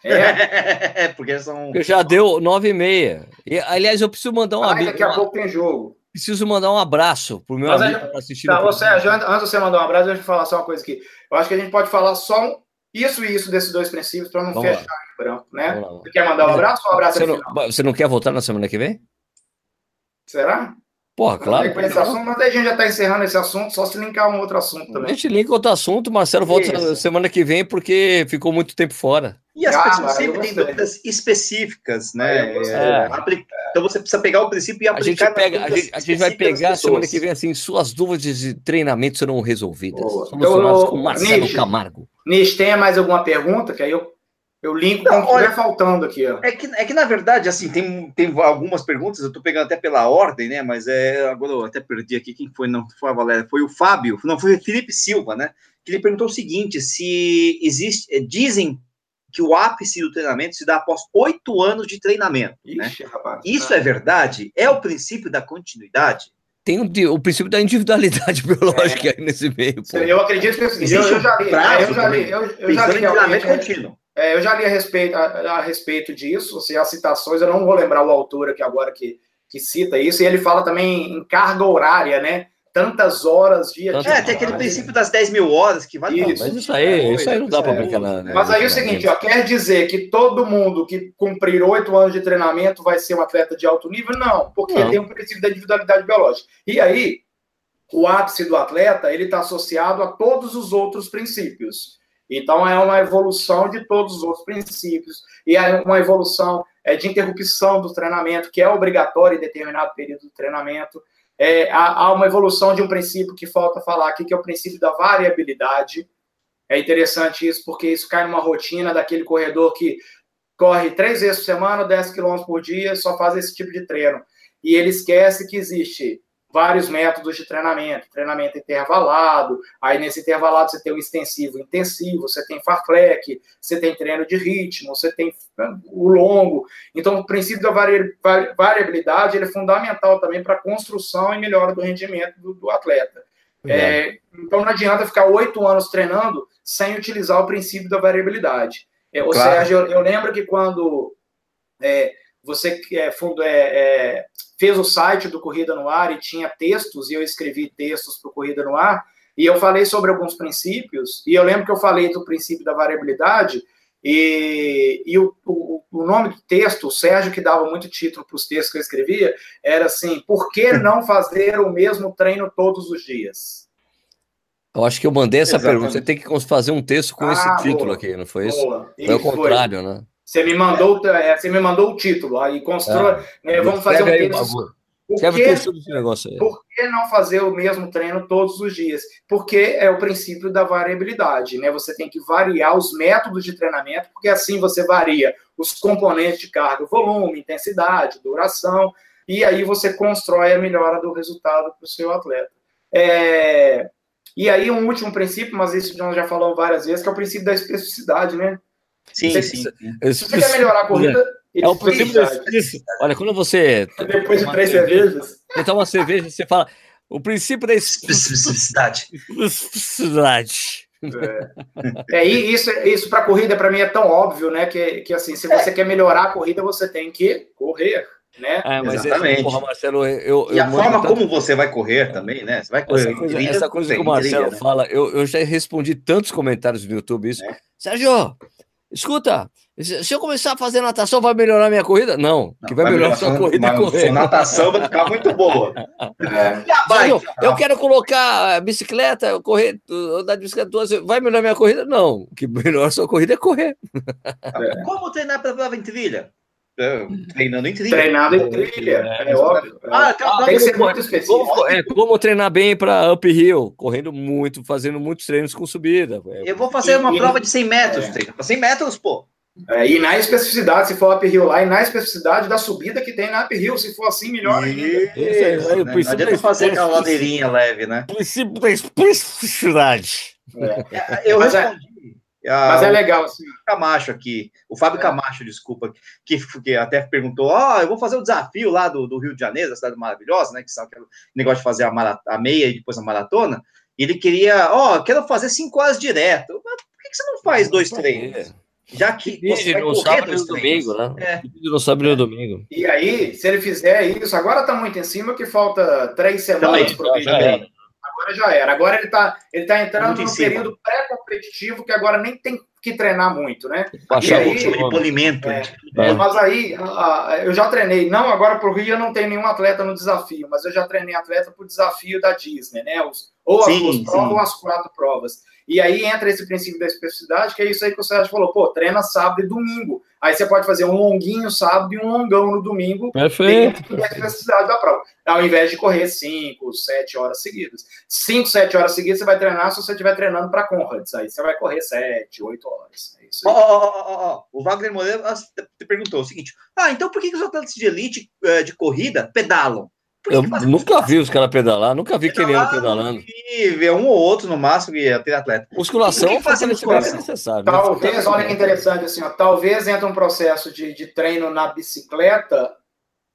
É, porque são. Porque já deu nove e meia. E, aliás, eu preciso mandar um abraço. Daqui a pouco tem jogo. Preciso mandar um abraço pro meu Mas amigo que tá assistindo. Tá, você, antes de você mandar um abraço, deixa eu falar só uma coisa aqui. Eu acho que a gente pode falar só isso e isso desses dois princípios para não Vamos fechar lá. em branco, né? Você quer mandar um abraço ou um abraço você não, você não quer voltar na semana que vem? Será? Porra, claro. Esse assunto, mas a gente já está encerrando esse assunto, só se linkar um outro assunto também. A gente linka outro assunto, Marcelo volta Isso. semana que vem porque ficou muito tempo fora. E as ah, pessoas sempre têm dúvidas específicas, né? É. Então você precisa pegar o princípio e aplicar. A gente, pega, a gente, a gente vai pegar semana que vem assim, suas dúvidas de treinamento serão resolvidas. Solucionadas então, com Marcelo Nish, Camargo. Nish, tem mais alguma pergunta? Que aí eu eu linko com o que estiver faltando aqui. Ó. É, que, é que, na verdade, assim, tem, tem algumas perguntas, eu estou pegando até pela ordem, né? Mas é, agora eu até perdi aqui quem foi, não foi a Valéria, foi o Fábio, não foi o Felipe Silva, né? Que ele perguntou o seguinte: se existe. É, dizem que o ápice do treinamento se dá após oito anos de treinamento. Né? Ixi, né? rapaz, Isso é verdade? É o princípio da continuidade? Tem o, o princípio da individualidade biológica é. aí nesse meio. Pô. Eu acredito que é o seguinte, eu, eu, já li, eu já li, eu, eu já li, treinamento contínuo. É, eu já li a respeito, a, a, respeito disso, assim, as citações, eu não vou lembrar o autor aqui agora que, que cita isso, e ele fala também em carga horária, né? Tantas horas dia Tantas É, tem aquele princípio das 10 mil horas que vai isso. Mas isso aí, isso aí não dá para brincar. Né? Mas aí é o seguinte, ó, quer dizer que todo mundo que cumprir oito anos de treinamento vai ser um atleta de alto nível? Não, porque não. tem um princípio da individualidade biológica. E aí, o ápice do atleta, ele está associado a todos os outros princípios. Então, é uma evolução de todos os outros princípios, e é uma evolução é, de interrupção do treinamento, que é obrigatório em determinado período do treinamento. É, há, uma evolução de um princípio que falta falar aqui, que é o princípio da variabilidade. É interessante isso, porque isso cai numa rotina daquele corredor que corre três vezes por semana, 10 quilômetros por dia, só faz esse tipo de treino. E ele esquece que existe vários métodos de treinamento, treinamento intervalado, aí nesse intervalado você tem o extensivo intensivo, você tem fartlek, você tem treino de ritmo, você tem né, o longo. Então, o princípio da variabilidade ele é fundamental também para a construção e melhora do rendimento do, do atleta. É, então, não adianta ficar oito anos treinando sem utilizar o princípio da variabilidade. É, ou claro. seja, eu, eu, lembro que quando é, você é, fundo, é, é, fez o site do Corrida no Ar e tinha textos, e eu escrevi textos para o Corrida no Ar, e eu falei sobre alguns princípios, e eu lembro que eu falei do princípio da variabilidade, e, e o, o, o, nome do texto, o Sérgio, que dava muito título para os textos que eu escrevia, era assim: por que não fazer o mesmo treino todos os dias? Eu acho que eu mandei essa Exatamente. pergunta. Você tem que fazer um texto com ah, esse título boa, aqui, não foi isso? Boa. Foi o contrário, né? Você me mandou, é, você me mandou o título, aí constrói. Ah, né, vamos fazer um texto. Por que, por não fazer o mesmo treino todos os dias? Porque é o princípio da variabilidade, né? Você tem que variar os métodos de treinamento, porque assim você varia os componentes de carga, volume, intensidade, duração, e aí você constrói a melhora do resultado para o seu atleta. É... E aí, um último princípio, mas isso nós já falamos várias vezes, que é o princípio da especificidade, né? Sim, você, sim. Se você quer melhorar a corrida, é o princípio disso. Olha, quando você. Depois de três cervejas. Você toma uma cerveja, você fala. O princípio da especificidade. Especificidade. É, é isso, isso para corrida para mim é tão óbvio, né? Que, que assim, se você é. quer melhorar a corrida, você tem que correr. Né? É, mas Exatamente. Esse, porra, Marcelo, eu, e eu a forma tanto... como você vai correr também, né? Você vai correr. Essa coisa, essa coisa que o Marcelo trilha, né? fala, eu, eu já respondi tantos comentários no YouTube isso. É. Sérgio, escuta, se eu começar a fazer natação, vai melhorar minha corrida? Não, que vai, vai melhorar sua corrida é correr. Sua natação vai ficar muito boa. É. Eu, eu quero colocar bicicleta, correr, andar de bicicleta, vai melhorar minha corrida? Não, o que melhora sua corrida é correr. É. Como treinar para prova em trilha? É, treinando em trilha. Treinado em trilha, é, é óbvio. Ah, ah, tem que ser muito específico. Como, é, como treinar bem para uphill, correndo muito, fazendo muitos treinos com subida. Eu vou fazer uma e, prova de 100 metros, é. 100 metros, pô. É, e na especificidade, se for uphill lá, e na especificidade da subida que tem na uphill, se for assim, melhor ainda. Isso, é, né? Não adianta fazer aquela ladeirinha leve, né? Princípio da especificidade. É. Eu Mas é- respondi. Mas é legal, assim. Camacho aqui, o Fábio é. Camacho, desculpa, que, que até perguntou: Ó, oh, eu vou fazer o desafio lá do, do, Rio de Janeiro, da cidade maravilhosa, né? Que sabe que é o negócio de fazer a, marat a meia e depois a maratona. Ele queria, ó, oh, quero fazer cinco horas direto. Mas por que, que você não faz dois treinos? Já que você vai no sábado e no domingo, né? É. No sábado e no domingo. E aí, se ele fizer isso, agora tá muito em cima que falta três semanas para o Agora já era. Agora ele tá, ele tá entrando no período pré-competitivo que agora nem tem que treinar muito, né? Baixar aí, de polimento. É, é. Mas aí, eu já treinei, não agora para o Rio eu não tenho nenhum atleta no desafio, mas eu já treinei atleta para o desafio da Disney, né? Os, ou as sim, duas provas ou as quatro provas. E aí entra esse princípio da especificidade, que é isso aí que o Sérgio falou, pô, treina sábado e domingo. Aí você pode fazer um longuinho sábado e um longão no domingo. Perfeito. Dentro da especificidade da prova. Ao invés de correr 5, 7 horas seguidas. 5, 7 horas seguidas você vai treinar se você estiver treinando para Conrads. Aí você vai correr 7, 8 horas. É isso aí. Oh, oh, oh, o Wagner Moreira te perguntou o seguinte: ah, então por que os atletas de elite eh, de corrida pedalam? Eu nunca vi os caras pedalar, nunca vi querendo pedalando. E ver um ou outro no máximo e ter atleta. Musculação que fazer musculação necessário. Né? Talvez, olha que interessante assim, ó, talvez entre um processo de, de treino na bicicleta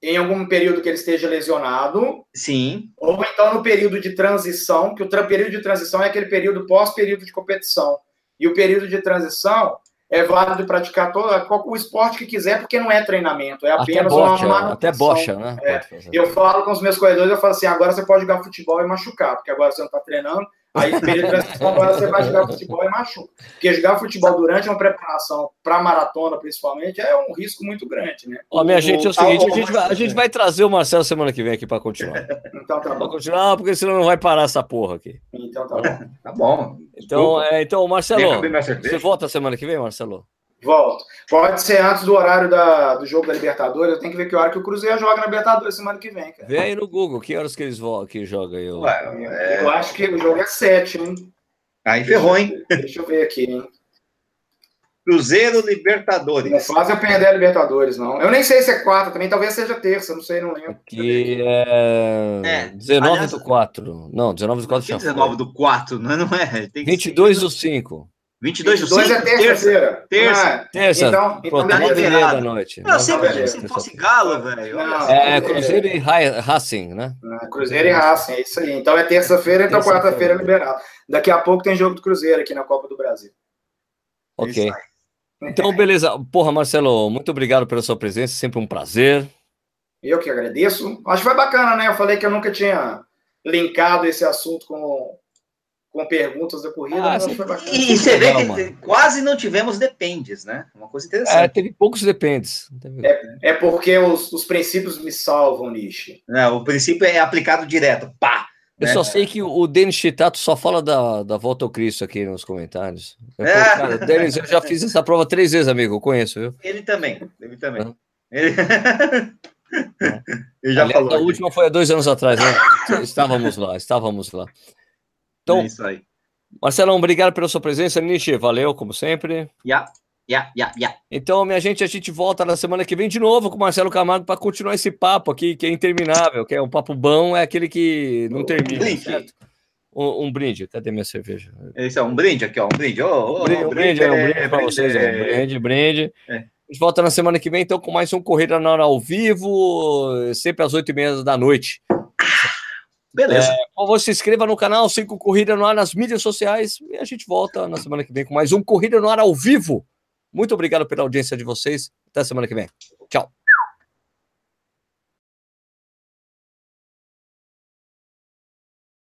em algum período que ele esteja lesionado. Sim. Ou então no período de transição, que o período de transição é aquele período pós-período de competição. E o período de transição é válido praticar todo, o esporte que quiser, porque não é treinamento, é apenas bocha, uma manutenção. Até bocha, né? É. Eu falo com os meus corredores, eu falo assim, agora você pode jogar futebol e machucar, porque agora você não está treinando, Aí, agora você vai jogar futebol e machuca. Porque jogar futebol durante uma preparação para maratona, principalmente, é um risco muito grande, né? Ó, minha o, gente, é o seguinte: a gente, vai, a gente vai trazer o Marcelo semana que vem aqui para continuar. então tá bom. Pra continuar, porque senão não vai parar essa porra aqui. Então tá bom. Tá bom. Então, é, então Marcelo, você volta semana que vem, Marcelo? Volto. Pode ser antes do horário da, do jogo da Libertadores. Eu tenho que ver que hora que o Cruzeiro joga na Libertadores semana que vem, cara. Vem aí no Google, que horas que eles vão, que jogam aí? Eu... Ué, é... eu acho que o jogo é 7, hein? Aí ferrou, hein? Deixa eu ver aqui, hein? Cruzeiro Libertadores. Não faz eu perder a Libertadores, não. Eu nem sei se é quarta também, talvez seja terça, não sei, não lembro. Aqui é, é 19 aliás, do 4. Não, 19 do 4 já 19 do 4, não, não é? Tem 22 do 5. 22 do 5? é terça-feira. Terça. Ah, terça. Então, então Pronto, 9 e da noite. Eu sempre achei que fosse Galo, velho. É, é, Cruzeiro e Racing, né? É, Cruzeiro e Racing, é isso aí. Então é terça-feira, então quarta-feira é liberado. Daqui a pouco tem jogo do Cruzeiro aqui na Copa do Brasil. Ok. Então, beleza. Porra, Marcelo, muito obrigado pela sua presença, sempre um prazer. Eu que agradeço. Acho que foi bacana, né? Eu falei que eu nunca tinha linkado esse assunto com com perguntas da corrida. Ah, e, e você vê que quase não tivemos dependes, né? Uma coisa interessante. É, teve poucos dependes. É, é porque os, os princípios me salvam, Nishi. Não, o princípio é aplicado direto. Pá! Eu né? só sei que o Denis Chitato só fala da, da volta ao Cristo aqui nos comentários. Eu, é. cara, Denis, eu já fiz essa prova três vezes, amigo. Eu conheço, viu? Ele também. Ele também. Ele... ele já Aliás, falou. A aqui. última foi há dois anos atrás, né? estávamos lá, estávamos lá. Então, é isso aí. Marcelão, obrigado pela sua presença. Nishi, valeu, como sempre. Yeah. Yeah, yeah, yeah. Então, minha gente, a gente volta na semana que vem de novo com o Marcelo Camargo para continuar esse papo aqui, que é interminável, que é um papo bom, é aquele que não termina, um certo? Um, um, brinde, cadê minha cerveja? Esse é um brinde aqui, ó, um brinde. Oh, oh, um brinde, um brinde, é, um brinde é, para vocês, é, um brinde, brinde. É. A gente volta na semana que vem, então, com mais um Corrida na Hora ao vivo, sempre às oito e meia da noite. Beleza. É, favor, se inscreva no canal, siga o Corrida no Ar nas mídias sociais e a gente volta na semana que vem com mais um Corrida no Ar ao vivo. Muito obrigado pela audiência de vocês. Até semana que vem. Tchau.